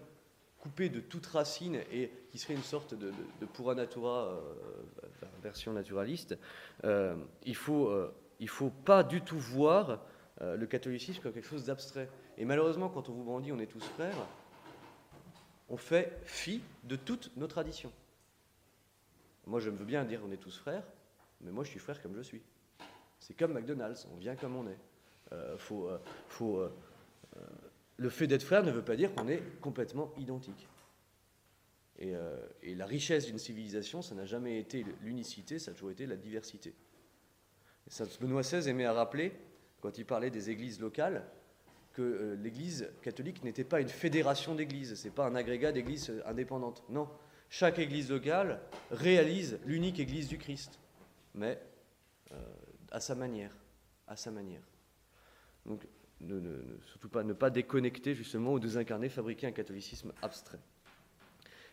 S1: coupé de toute racine et qui serait une sorte de, de, pura natura, euh, version naturaliste. Euh, il faut, il faut pas du tout voir le catholicisme comme quelque chose d'abstrait. Et malheureusement, quand on vous brandit, on est tous frères, on fait fi de toutes nos traditions. Moi, je me veux bien dire on est tous frères, mais moi, je suis frère comme je suis. C'est comme McDonald's, on vient comme on est. Euh, euh, euh, le fait d'être frère ne veut pas dire qu'on est complètement identique. Et, la richesse d'une civilisation, ça n'a jamais été l'unicité, ça a toujours été la diversité. Saint Benoît XVI aimait à rappeler, quand il parlait des églises locales, que euh, l'Église catholique n'était pas une fédération d'églises, c'est pas un agrégat d'églises indépendantes. Non, chaque Église locale réalise l'unique Église du Christ, mais euh, à sa manière, à sa manière. Donc, ne, surtout pas ne pas déconnecter justement ou désincarner, fabriquer un catholicisme abstrait.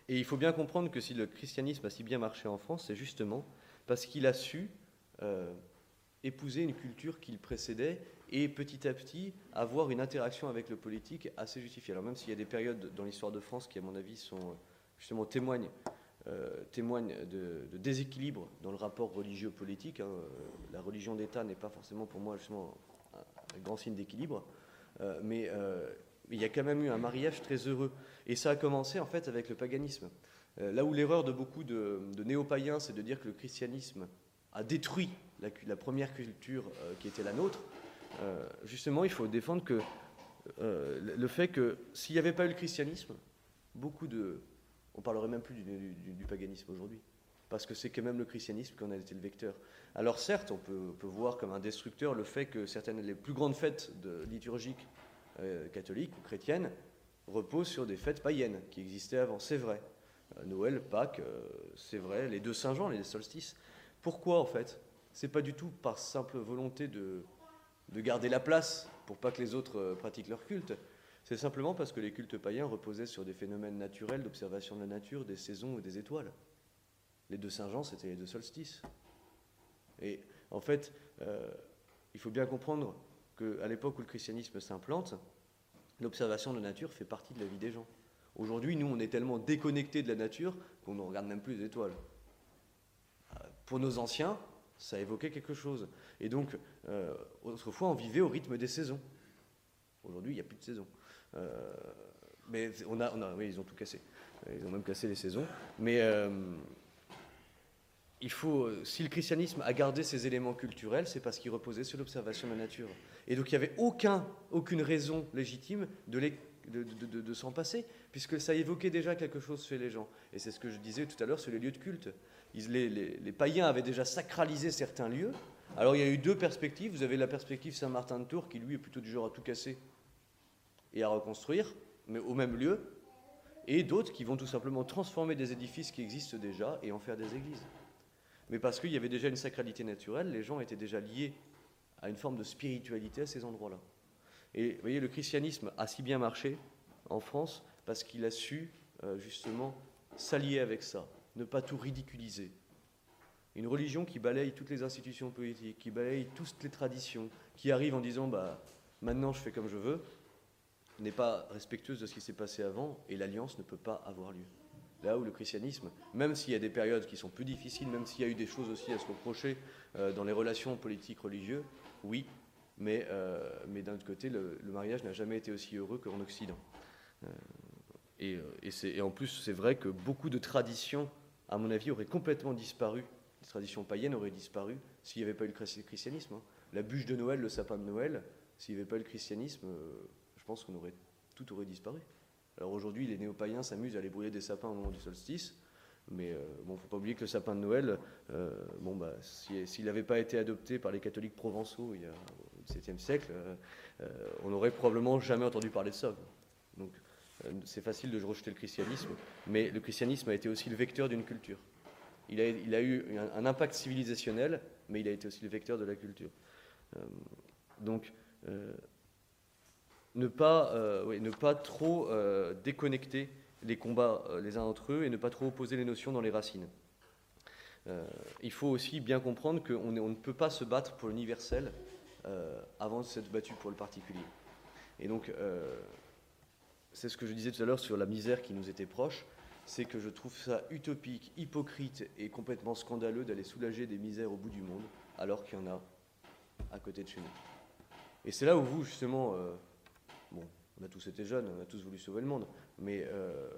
S1: Et il faut bien comprendre que si le christianisme a si bien marché en France, c'est justement parce qu'il a su euh, épouser une culture qu'il précédait et petit à petit avoir une interaction avec le politique assez justifiée. Alors même s'il y a des périodes dans l'histoire de France qui, à mon avis, sont justement témoignent, euh, de, déséquilibre dans le rapport religieux-politique. Hein. La religion d'État n'est pas forcément pour moi justement un, grand signe d'équilibre, euh, mais euh, il y a quand même eu un mariage très heureux. Et ça a commencé en fait avec le paganisme. là où l'erreur de beaucoup de, de néo-païens, c'est de dire que le christianisme a détruit la, première culture euh, qui était la nôtre, euh, justement, il faut défendre que euh, le fait que s'il n'y avait pas eu le christianisme, beaucoup de. On parlerait même plus du, paganisme aujourd'hui. Parce que c'est quand même le christianisme qui en a été le vecteur. Alors certes, on peut, voir comme un destructeur le fait que certaines, les plus grandes fêtes de, liturgiques catholiques ou chrétiennes reposent sur des fêtes païennes qui existaient avant, c'est vrai. Noël, Pâques, c'est vrai, les deux Saint-Jean, les solstices. Pourquoi en fait? C'est pas du tout par simple volonté de, de garder la place pour pas que les autres euh, pratiquent leur culte. C'est simplement parce que les cultes païens reposaient sur des phénomènes naturels d'observation de la nature, des saisons ou des étoiles. Les deux Saint-Jean, c'était les deux solstices. Et en fait, euh, il faut bien comprendre qu'à l'époque où le christianisme s'implante, l'observation de la nature fait partie de la vie des gens. Aujourd'hui, nous, on est tellement déconnectés de la nature qu'on ne regarde même plus les étoiles pour nos anciens, Ça évoquait quelque chose. Et donc, euh, autrefois, on vivait au rythme des saisons. Aujourd'hui, il n'y a plus de saison. Euh, mais on a, oui, ils ont tout cassé. Ils ont même cassé les saisons. Mais euh, il faut, si le christianisme a gardé ses éléments culturels, c'est parce qu'il reposait sur l'observation de la nature. Et donc, il n'y avait aucun, aucune raison légitime de, s'en passer, puisque ça évoquait déjà quelque chose chez les gens. Et c'est ce que je disais tout à l'heure sur les lieux de culte. Les, païens avaient déjà sacralisé certains lieux. Alors il y a eu deux perspectives. Vous avez la perspective Saint-Martin de Tours, qui lui est plutôt du genre à tout casser et à reconstruire, mais au même lieu, et d'autres qui vont tout simplement transformer des édifices qui existent déjà et en faire des églises. Mais parce qu'il y avait déjà une sacralité naturelle, les gens étaient déjà liés à une forme de spiritualité à ces endroits-là. Et vous voyez, le christianisme a si bien marché en France parce qu'il a su euh, justement s'allier avec ça, ne pas tout ridiculiser. Une religion qui balaye toutes les institutions politiques, qui balaye toutes les traditions, qui arrive en disant bah, maintenant je fais comme je veux, n'est pas respectueuse de ce qui s'est passé avant et l'alliance ne peut pas avoir lieu. Là où le christianisme, même s'il y a des périodes qui sont plus difficiles, même s'il y a eu des choses aussi à se reprocher euh, dans les relations politiques religieuses, oui, mais, euh, mais d'un autre côté, le, mariage n'a jamais été aussi heureux qu'en Occident. Euh, et, et, en plus, c'est vrai que beaucoup de traditions, à mon avis, auraient complètement disparu. Les traditions païennes auraient disparu s'il n'y avait pas eu le christianisme. Hein. La bûche de Noël, le sapin de Noël, s'il n'y avait pas eu le christianisme, je pense qu'on aurait tout aurait disparu. Alors aujourd'hui, les néo-païens s'amusent à aller brûler des sapins au moment du solstice. Mais euh, bon, faut pas oublier que le sapin de Noël, euh, bon, bah, s'il n'avait pas été adopté par les catholiques provençaux il y a, au XVIIe siècle, euh, on n'aurait probablement jamais entendu parler de ça. Donc c'est facile de rejeter le christianisme, mais le christianisme a été aussi le vecteur d'une culture. Il a, eu un, impact civilisationnel, mais il a été aussi le vecteur de la culture. donc ne pas, ne pas trop déconnecter les combats euh, les uns entre eux et ne pas trop opposer les notions dans les racines. Euh, il faut aussi bien comprendre qu'on on ne peut pas se battre pour l'universel euh, avant de s'être battu pour le particulier. Et donc, c'est ce que je disais tout à l'heure sur la misère qui nous était proche, c'est que je trouve ça utopique, hypocrite et complètement scandaleux d'aller soulager des misères au bout du monde, alors qu'il y en a à côté de chez nous. Et c'est là où vous, justement, bon, on a tous été jeunes, on a tous voulu sauver le monde, mais euh,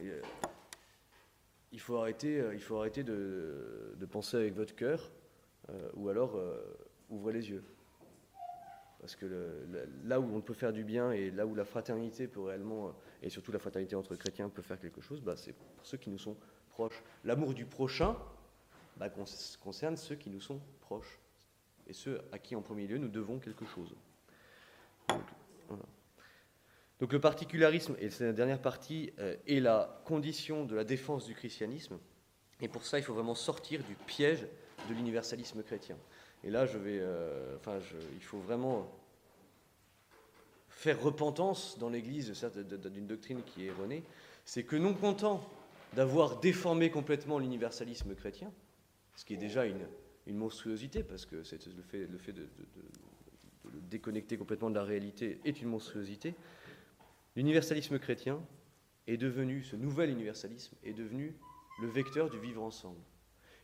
S1: euh, il faut arrêter, euh, il faut arrêter de, penser avec votre cœur, ou alors ouvrez les yeux. Parce que là où on peut faire du bien et là où la fraternité peut réellement, et surtout la fraternité entre chrétiens peut faire quelque chose, bah, c'est pour ceux qui nous sont proches. L'amour du prochain bah, concerne ceux qui nous sont proches et ceux à qui en premier lieu nous devons quelque chose. Donc le particularisme, et c'est la dernière partie, euh, est la condition de la défense du christianisme. Et pour ça, il faut vraiment sortir du piège de l'universalisme chrétien. Et là, je euh, enfin, il faut vraiment faire repentance dans l'Église d'une doctrine qui est erronée. C'est que non content d'avoir déformé complètement l'universalisme chrétien, ce qui est déjà une, monstruosité, parce que le fait, le fait de, de le déconnecter complètement de la réalité est une monstruosité, L'universalisme chrétien est devenu, ce nouvel universalisme est devenu le vecteur du vivre ensemble.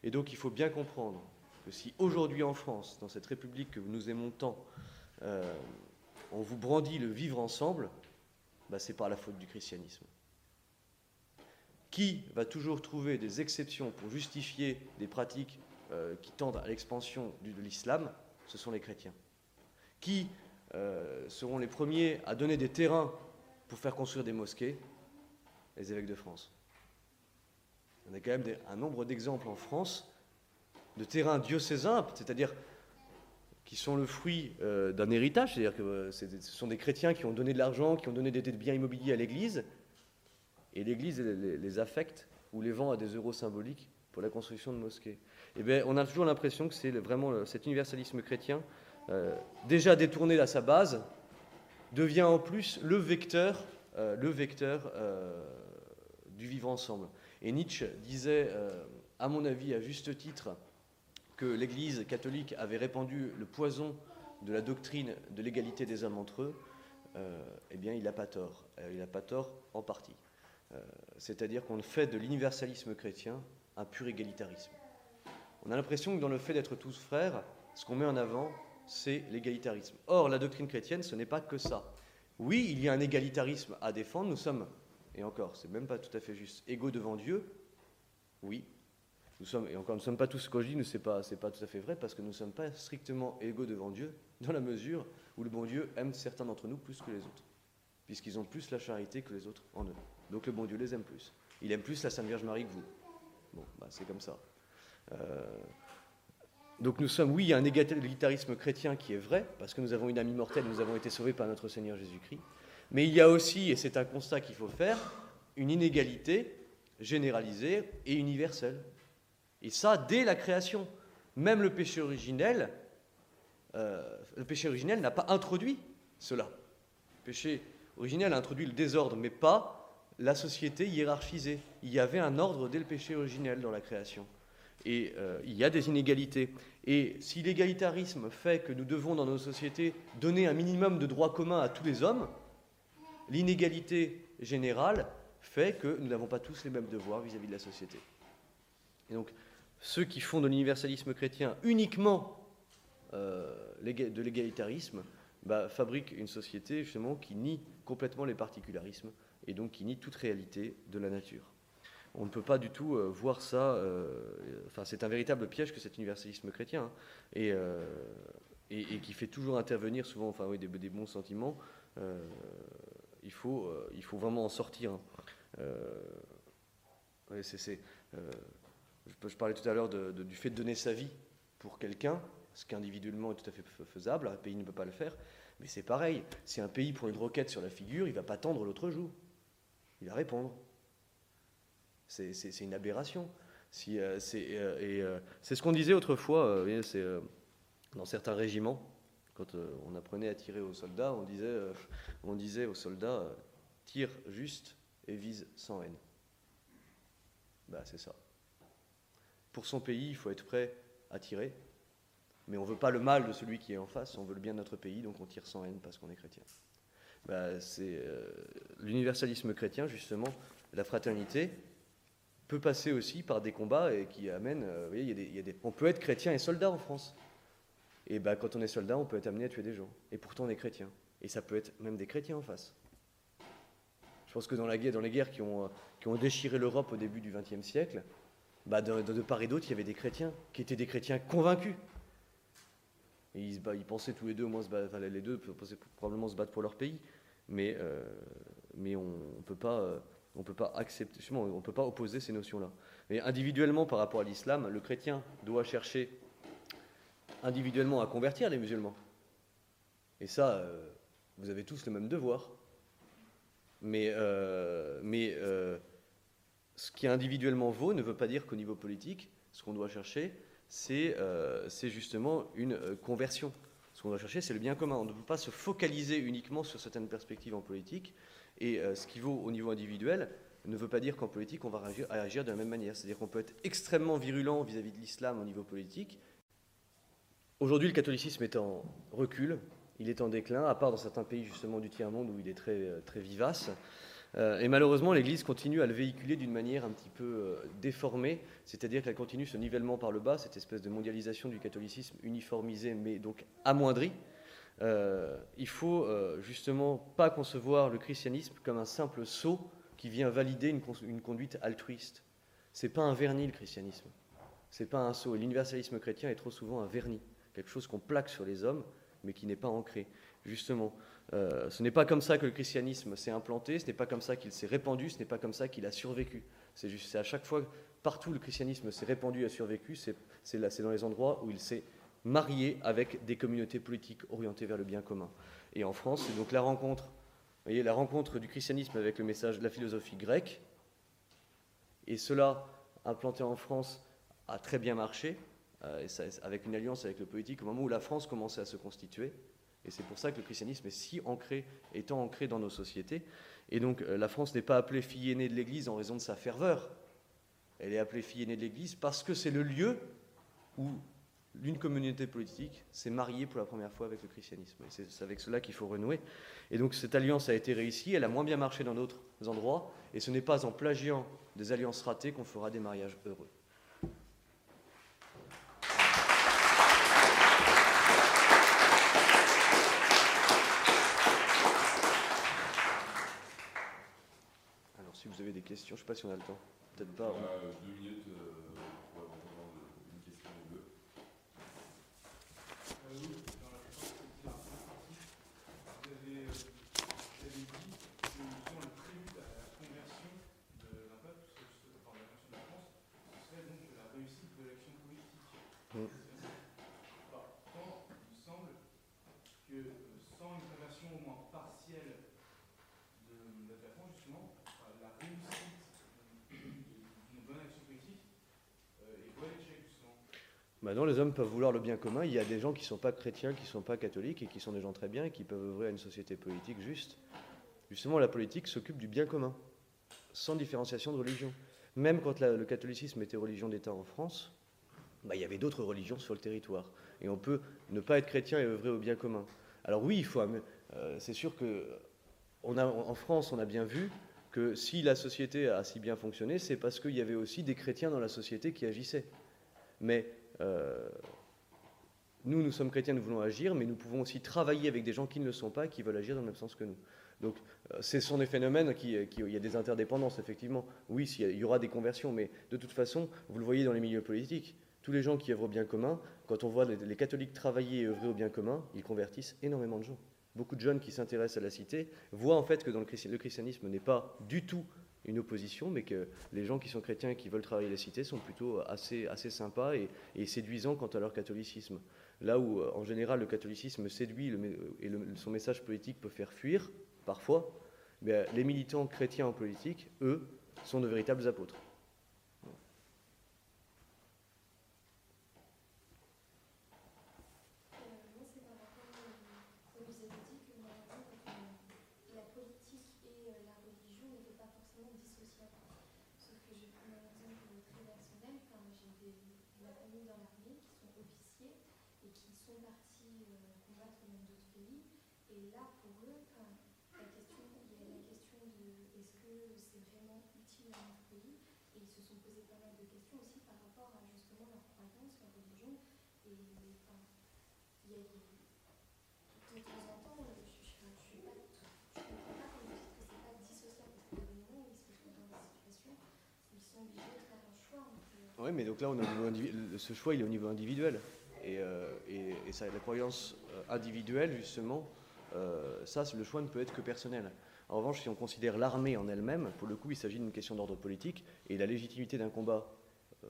S1: Et donc il faut bien comprendre que si aujourd'hui en France, dans cette République que nous aimons tant, euh, on vous brandit le vivre ensemble, bah, c'est par la faute du christianisme. Qui va toujours trouver des exceptions pour justifier des pratiques euh, qui tendent à l'expansion de l'islam? Ce sont les chrétiens. Qui euh, seront les premiers à donner des terrains pour faire construire des mosquées? Les évêques de France. On a quand même un nombre d'exemples en France de terrains diocésains, c'est-à-dire qui sont le fruit euh, d'un héritage, c'est-à-dire que euh, ce sont des chrétiens qui ont donné de l'argent, qui ont donné des, biens immobiliers à l'Église, et l'Église les, affecte ou les vend à des euros symboliques pour la construction de mosquées. Et eh bien, on a toujours l'impression que c'est vraiment cet universalisme chrétien, euh, déjà détourné à sa base, devient en plus le vecteur, le vecteur du vivre ensemble. Et Nietzsche disait, à mon avis, à juste titre, que l'Église catholique avait répandu le poison de la doctrine de l'égalité des hommes entre eux. eh bien, il n'a pas tort. il n'a pas tort en partie. C'est-à-dire qu'on fait de l'universalisme chrétien un pur égalitarisme. On a l'impression que dans le fait d'être tous frères, ce qu'on met en avant, c'est l'égalitarisme. Or, la doctrine chrétienne, ce n'est pas que ça. Oui, il y a un égalitarisme à défendre. Nous sommes, et encore, c'est même pas tout à fait juste, égaux devant Dieu. Oui. Nous sommes, et encore, nous ne sommes pas tous, dis, ce n'est pas, pas tout à fait vrai, parce que nous ne sommes pas strictement égaux devant Dieu, dans la mesure où le bon Dieu aime certains d'entre nous plus que les autres, puisqu'ils ont plus la charité que les autres en eux. Donc le bon Dieu les aime plus. Il aime plus la Sainte Vierge Marie que vous. Bon, bah, c'est comme ça. Euh, donc nous sommes, oui, il y a un égalitarisme chrétien qui est vrai, parce que nous avons une âme immortelle, nous avons été sauvés par notre Seigneur Jésus-Christ. Mais il y a aussi, et c'est un constat qu'il faut faire, une inégalité généralisée et universelle. Et ça, dès la création. Même le péché originel, euh, le péché originel n'a pas introduit cela. Le péché originel a introduit le désordre, mais pas la société hiérarchisée. Il y avait un ordre dès le péché originel dans la création. Et euh, il y a des inégalités. Et si l'égalitarisme fait que nous devons, dans nos sociétés, donner un minimum de droits communs à tous les hommes, l'inégalité générale fait que nous n'avons pas tous les mêmes devoirs vis-à-vis de la société. Et donc, ceux qui font de l'universalisme chrétien uniquement euh, de l'égalitarisme bah, fabriquent une société justement qui nie complètement les particularismes et donc qui nie toute réalité de la nature on ne peut pas du tout euh, voir ça. Euh, enfin, c'est un véritable piège que cet universalisme chrétien, hein, et, et, qui fait toujours intervenir souvent, enfin, oui, des, bons sentiments. il faut, il faut vraiment en sortir. Hein. c'est, je, parlais tout à l'heure du fait de donner sa vie pour quelqu'un, ce qui individuellement est tout à fait faisable. Un pays ne peut pas le faire, mais c'est pareil. Si un pays prend une roquette sur la figure, il ne va pas tendre l'autre joue. Il va répondre. C'est une aberration. Euh, euh, euh, c'est ce qu'on disait autrefois, dans certains régiments, quand on apprenait à tirer aux soldats, on disait, on disait aux soldats tire juste et vise sans haine. Bah, c'est ça. Pour son pays, il faut être prêt à tirer, mais on ne veut pas le mal de celui qui est en face, on veut le bien de notre pays, donc on tire sans haine parce qu'on est chrétien. Bah, c'est l'universalisme chrétien, justement, la fraternité, peut passer aussi par des combats et qui amènent. des, on peut être chrétien et soldat en France. Et ben, quand on est soldat, on peut être amené à tuer des gens. Et pourtant, on est chrétien. Et ça peut être même des chrétiens en face. Je pense que dans, la guerre, dans les guerres qui ont, qui ont déchiré l'Europe au début du XXe siècle, bah de, part et d'autre, il y avait des chrétiens qui étaient des chrétiens convaincus. Ils, pensaient tous les deux, moi, les deux probablement se battre pour leur pays. Mais, euh, on ne peut pas. Euh, on accepter, on peut pas opposer ces notions-là. Mais individuellement, par rapport à l'islam, le chrétien doit chercher individuellement à convertir les musulmans. Et ça, euh, vous avez tous le même devoir. Mais, mais ce qui individuellement vaut ne veut pas dire qu'au niveau politique, ce qu'on doit chercher, c'est justement une conversion. Ce qu'on doit chercher, c'est le bien commun. On ne peut pas se focaliser uniquement sur certaines perspectives en politique et euh, ce qui vaut au niveau individuel ne veut pas dire qu'en politique, on va réagir, de la même manière. C'est-à-dire qu'on peut être extrêmement virulent vis-à-vis de l'islam au niveau politique. Aujourd'hui, le catholicisme est en recul, il est en déclin, à part dans certains pays justement du tiers-monde où il est euh, très vivace. Euh, et malheureusement, l'Église continue à le véhiculer d'une manière un petit peu déformée, c'est-à-dire qu'elle continue ce nivellement par le bas, cette espèce de mondialisation du catholicisme uniformisé, mais donc amoindri. Euh, il faut euh, justement pas concevoir le christianisme comme un simple sceau qui vient valider une, conduite altruiste. C'est pas un vernis le christianisme. C'est pas un sceau. L'universalisme chrétien est trop souvent un vernis, quelque chose qu'on plaque sur les hommes, mais qui n'est pas ancré. Justement, euh, ce n'est pas comme ça que le christianisme s'est implanté, ce n'est pas comme ça qu'il s'est répandu, ce n'est pas comme ça qu'il a survécu. C'est à chaque fois, partout le christianisme s'est répandu et a survécu, c'est dans les endroits où il s'est mariés avec des communautés politiques orientées vers le bien commun. Et en France, c'est donc la rencontre, voyez, la rencontre du christianisme avec le message de la philosophie grecque. Et cela, implanté en France, a très bien marché, euh, avec une alliance avec le politique, au moment où la France commençait à se constituer. Et c'est pour ça que le christianisme est si ancré, étant ancré dans nos sociétés. Et donc euh, la France n'est pas appelée fille aînée de l'Église en raison de sa ferveur. Elle est appelée fille aînée de l'Église parce que c'est le lieu où l'une communauté politique s'est mariée pour la première fois avec le christianisme. Et c'est avec cela qu'il faut renouer. Et donc cette alliance a été réussie, elle a moins bien marché dans d'autres endroits, et ce n'est pas en plagiant des alliances ratées qu'on fera des mariages heureux. Je ne sais pas si on a le temps. Peut-être pas.
S2: A deux minutes euh, pour éventuellement une question ou deux.
S3: Euh, oui, dans la question, c'est un vous avez, euh, vous avez dit que justement le prélude à la conversion de- d'un peuple, ce serait- enfin, la conversion de la France, ce serait donc la réussite de l'action politique.
S1: Mm.
S3: Alors, quand il me semble que euh, sans une conversion au moins partielle de, de la France, justement, enfin, la réussite euh, d'une bonne action politique euh, est vouée à l'échec, justement.
S1: Maintenant, les hommes peuvent vouloir le bien commun. Il y a des gens qui ne sont pas chrétiens, qui ne sont pas catholiques et qui sont des gens très bien et qui peuvent œuvrer à une société politique juste. Justement, la politique s'occupe du bien commun, sans différenciation de religion. Même quand le catholicisme était religion d'État en France, bah, il y avait d'autres religions sur le territoire. Et on peut ne pas être chrétien et œuvrer au bien commun. Alors oui, il faut. euh, c'est sûr que France, on a bien vu que si la société a si bien fonctionné, c'est parce qu'il y avait aussi des chrétiens dans la société qui agissaient. Mais euh, nous, nous sommes chrétiens, nous voulons agir, mais nous pouvons aussi travailler avec des gens qui ne le sont pas qui veulent agir dans le même sens que nous. Donc, euh, ce sont des phénomènes qui, qui- Il y a des interdépendances, effectivement. Oui, il y aura des conversions, mais de toute façon, vous le voyez dans les milieux politiques, tous les gens qui œuvrent au bien commun, quand on voit les, catholiques travailler et œuvrer au bien commun, ils convertissent énormément de gens. Beaucoup de jeunes qui s'intéressent à la cité voient en fait que dans le christianisme n'est pas du tout une opposition, mais que les gens qui sont chrétiens et qui veulent travailler la cité sont plutôt assez, assez sympas et, séduisants quant à leur catholicisme. Là où, euh, en général, le catholicisme séduit et son message politique peut faire fuir, parfois, mais les militants chrétiens en politique, eux, sont de véritables apôtres.
S4: Euh, moi, c'est par rapport, euh, vous avez dit que normalement, euh, la politique et euh, la religion n'étaient pas forcément dissociables. Sauf que je prends un exemple très personnel. Enfin, j'ai des, de la famille dans l'armée qui sont officiers et qui sont partis euh, combattre dans d'autres pays. Et là, pour eux, la question, il y a la question de est-ce que c'est vraiment utile à notre pays? Et ils se sont posé pas mal de questions aussi par rapport à justement leur croyance, leur religion. Et il y a de temps en temps, euh, je, je suis pas, je comprends pas quand vous que c'est pas dissociable parce a où ils se retrouvent dans des situations où ils sont obligés de faire un choix.
S1: Oui, mais donc là, on le- ce choix, il est au niveau individuel. Et, euh, et, et ça, la croyance euh, individuelle, justement, euh, ça, le choix ne peut être que personnel. En revanche, si on considère l'armée en elle-même, pour le coup, il s'agit d'une question d'ordre politique, et la légitimité d'un combat, euh,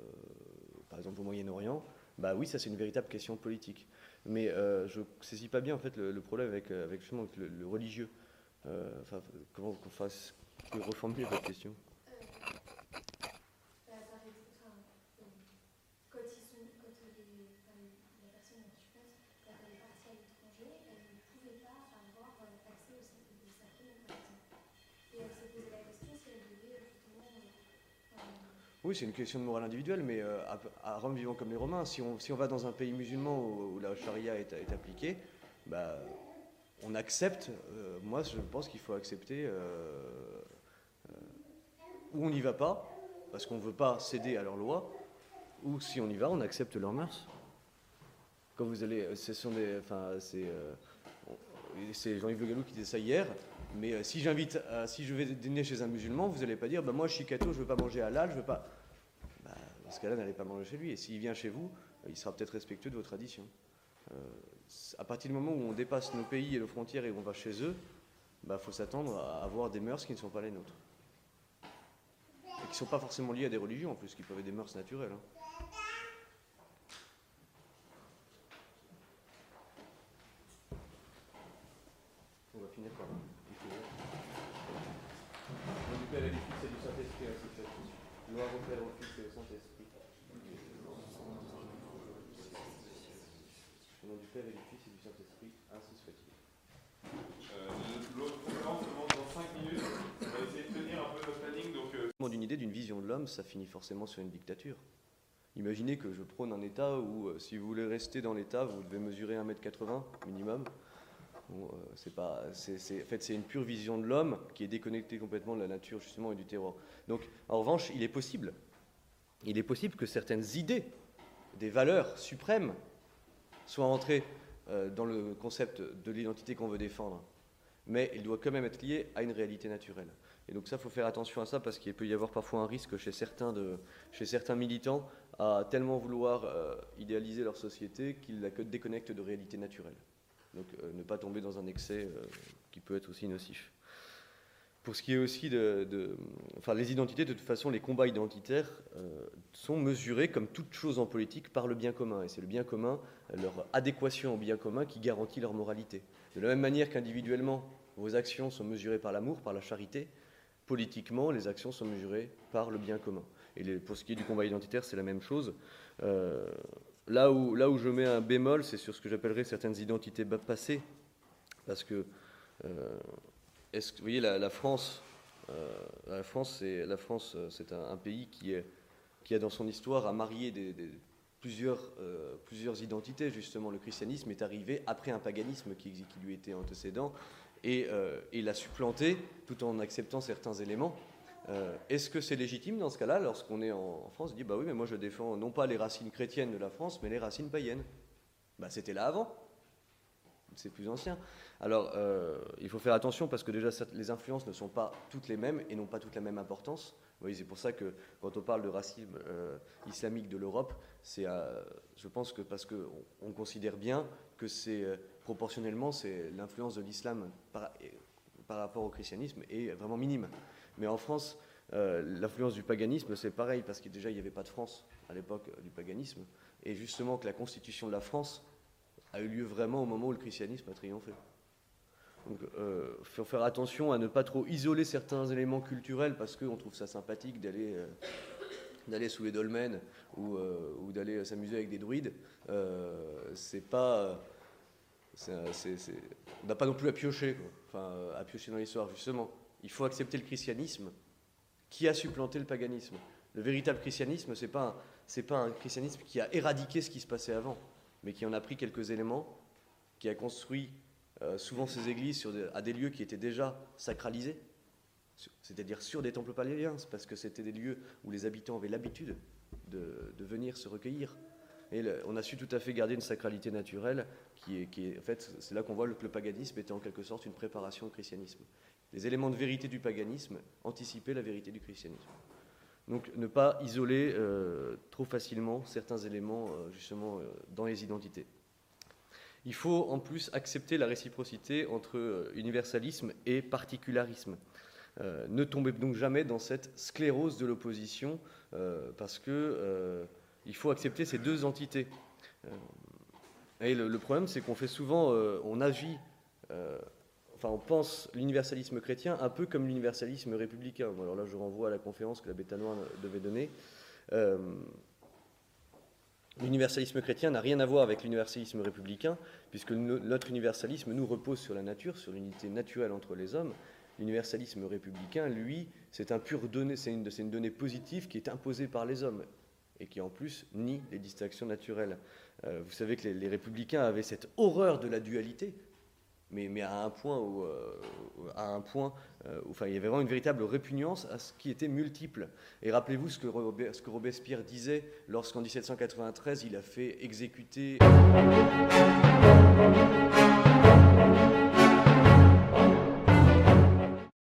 S1: par exemple au Moyen-Orient, bah oui, ça c'est une véritable question politique. Mais euh, je ne saisis pas bien en fait le, problème avec, le, religieux. Comment qu'on fasse, reformuler votre question? Oui, c'est une question de morale individuelle, mais euh, à, à Rome vivant comme les Romains, si on, va dans un pays musulman où, où la charia est, appliquée, bah, on accepte, euh, moi je pense qu'il faut accepter, euh, euh, ou on n'y va pas, parce qu'on ne veut pas céder à leurs lois, ou si on y va, on accepte leurs mœurs. Quand vous allez, c'est, Jean-Yves Le Gallou qui disait ça hier, mais si j'invite, si je vais dîner chez un musulman, vous n'allez pas dire, bah, moi je suis catho, je veux pas manger halal, je veux pas. Bah, dans ce cas-là, n'allez pas manger chez lui. Et s'il vient chez vous, euh, il sera peut-être respectueux de vos traditions. Euh, à partir du moment où on dépasse nos pays et nos frontières et on va chez eux, il faut s'attendre à avoir des mœurs qui ne sont pas les nôtres. Et qui ne sont pas forcément liées à des religions en plus, qui peuvent être des mœurs naturelles. hein. On va finir par là. Gloire au Père, au Fils et au Saint-Esprit. Au nom du Père et du Fils et du Saint-Esprit, ainsi soit-il.
S2: Euh, L'autre conférence commence dans 5 minutes. On va essayer de tenir un peu notre planning. Donc,
S1: d'une vision de l'homme, ça finit forcément sur une dictature. Imaginez que je prône un État où, euh, si vous voulez rester dans l'État, vous devez mesurer 1m80 minimum. Euh, c'est pas, en fait, c'est une pure vision de l'homme qui est déconnectée complètement de la nature justement et du terroir. Donc, en revanche, il est possible, il est possible que certaines idées, des valeurs suprêmes, soient entrées euh, dans le concept de l'identité qu'on veut défendre. Mais il doit quand même être lié à une réalité naturelle. Et donc ça, il faut faire attention à ça parce qu'il peut y avoir parfois un risque chez certains, de, chez certains militants à tellement vouloir euh, idéaliser leur société qu'ils la déconnectent de réalité naturelle. Donc euh, ne pas tomber dans un excès euh, qui peut être aussi nocif. Pour ce qui est aussi de, Enfin, les identités, de toute façon, les combats identitaires sont mesurés, comme toute chose en politique, par le bien commun. Et c'est le bien commun, leur adéquation au bien commun, qui garantit leur moralité. De la même manière qu'individuellement, vos actions sont mesurées par l'amour, par la charité, politiquement, les actions sont mesurées par le bien commun. Et pour ce qui est du combat identitaire, c'est la même chose. Euh, là, où, là où je mets un bémol, c'est sur ce que j'appellerais certaines identités passées. Parce que, euh, est-ce que vous voyez, la, France, euh, la France, c'est, la France, c'est un, pays qui, est, qui a dans son histoire à marier plusieurs, plusieurs identités. Justement, le christianisme est arrivé après un paganisme qui lui était antécédent et, euh, l'a supplanté tout en acceptant certains éléments. Euh, est-ce que c'est légitime dans ce cas-là, lorsqu'on est en, France, de dire bah oui, mais moi je défends non pas les racines chrétiennes de la France, mais les racines païennes bah, C'était là avant, c'est plus ancien. Alors euh, il faut faire attention parce que déjà les influences ne sont pas toutes les mêmes et n'ont pas toutes la même importance. Oui, c'est pour ça que quand on parle de racisme islamique de l'Europe, c'est, je pense que parce qu'on on considère bien que c'est proportionnellement, c'est l'influence de l'islam par, rapport au christianisme est vraiment minime. Mais en France, euh, l'influence du paganisme, c'est pareil, parce que déjà, il n'y avait pas de France à l'époque du paganisme. Et justement, que la constitution de la France a eu lieu vraiment au moment où le christianisme a triomphé. Donc, il euh, faut faire attention à ne pas trop isoler certains éléments culturels parce qu'on trouve ça sympathique d'aller euh, d'aller sous les dolmens ou, ou d'aller s'amuser avec des druides. c'est pas on n'a pas non plus à piocher, Enfin, à piocher dans l'histoire, justement. Il faut accepter le christianisme qui a supplanté le paganisme. Le véritable christianisme, ce n'est pas, pas un christianisme qui a éradiqué ce qui se passait avant, mais qui en a pris quelques éléments, qui a construit euh, souvent ses églises sur à des lieux qui étaient déjà sacralisés, c'est-à-dire sur des temples paléliens, parce que c'était des lieux où les habitants avaient l'habitude de, venir se recueillir. Et on a su tout à fait garder une sacralité naturelle qui est, qui est en fait, c'est là qu'on voit que le paganisme était en quelque sorte une préparation au christianisme. Les éléments de vérité du paganisme anticipaient la vérité du christianisme. Donc ne pas isoler euh, trop facilement certains éléments euh, justement euh, dans les identités. Il faut en plus accepter la réciprocité entre universalisme et particularisme. Ne tombez donc jamais dans cette sclérose de l'opposition parce que il faut accepter ces deux entités. Euh, et le, problème, c'est qu'on fait souvent, euh, on agit, euh, enfin, on pense l'universalisme chrétien un peu comme l'universalisme républicain. alors là, je renvoie à la conférence que l'abbé Tanoir devait donner. L'universalisme chrétien n'a rien à voir avec l'universalisme républicain, puisque notre universalisme nous repose sur la nature, sur l'unité naturelle entre les hommes. L'universalisme républicain, lui, c'est un pur donné, c'est une, donnée positive qui est imposée par les hommes et qui en plus nie les distinctions naturelles. Euh, vous savez que les, républicains avaient cette horreur de la dualité, mais, à un point où, euh, à un point, euh, enfin, il y avait vraiment une véritable répugnance à ce qui était multiple. Et rappelez-vous ce que Robespierre disait lorsqu'en 1793 il a fait exécuter.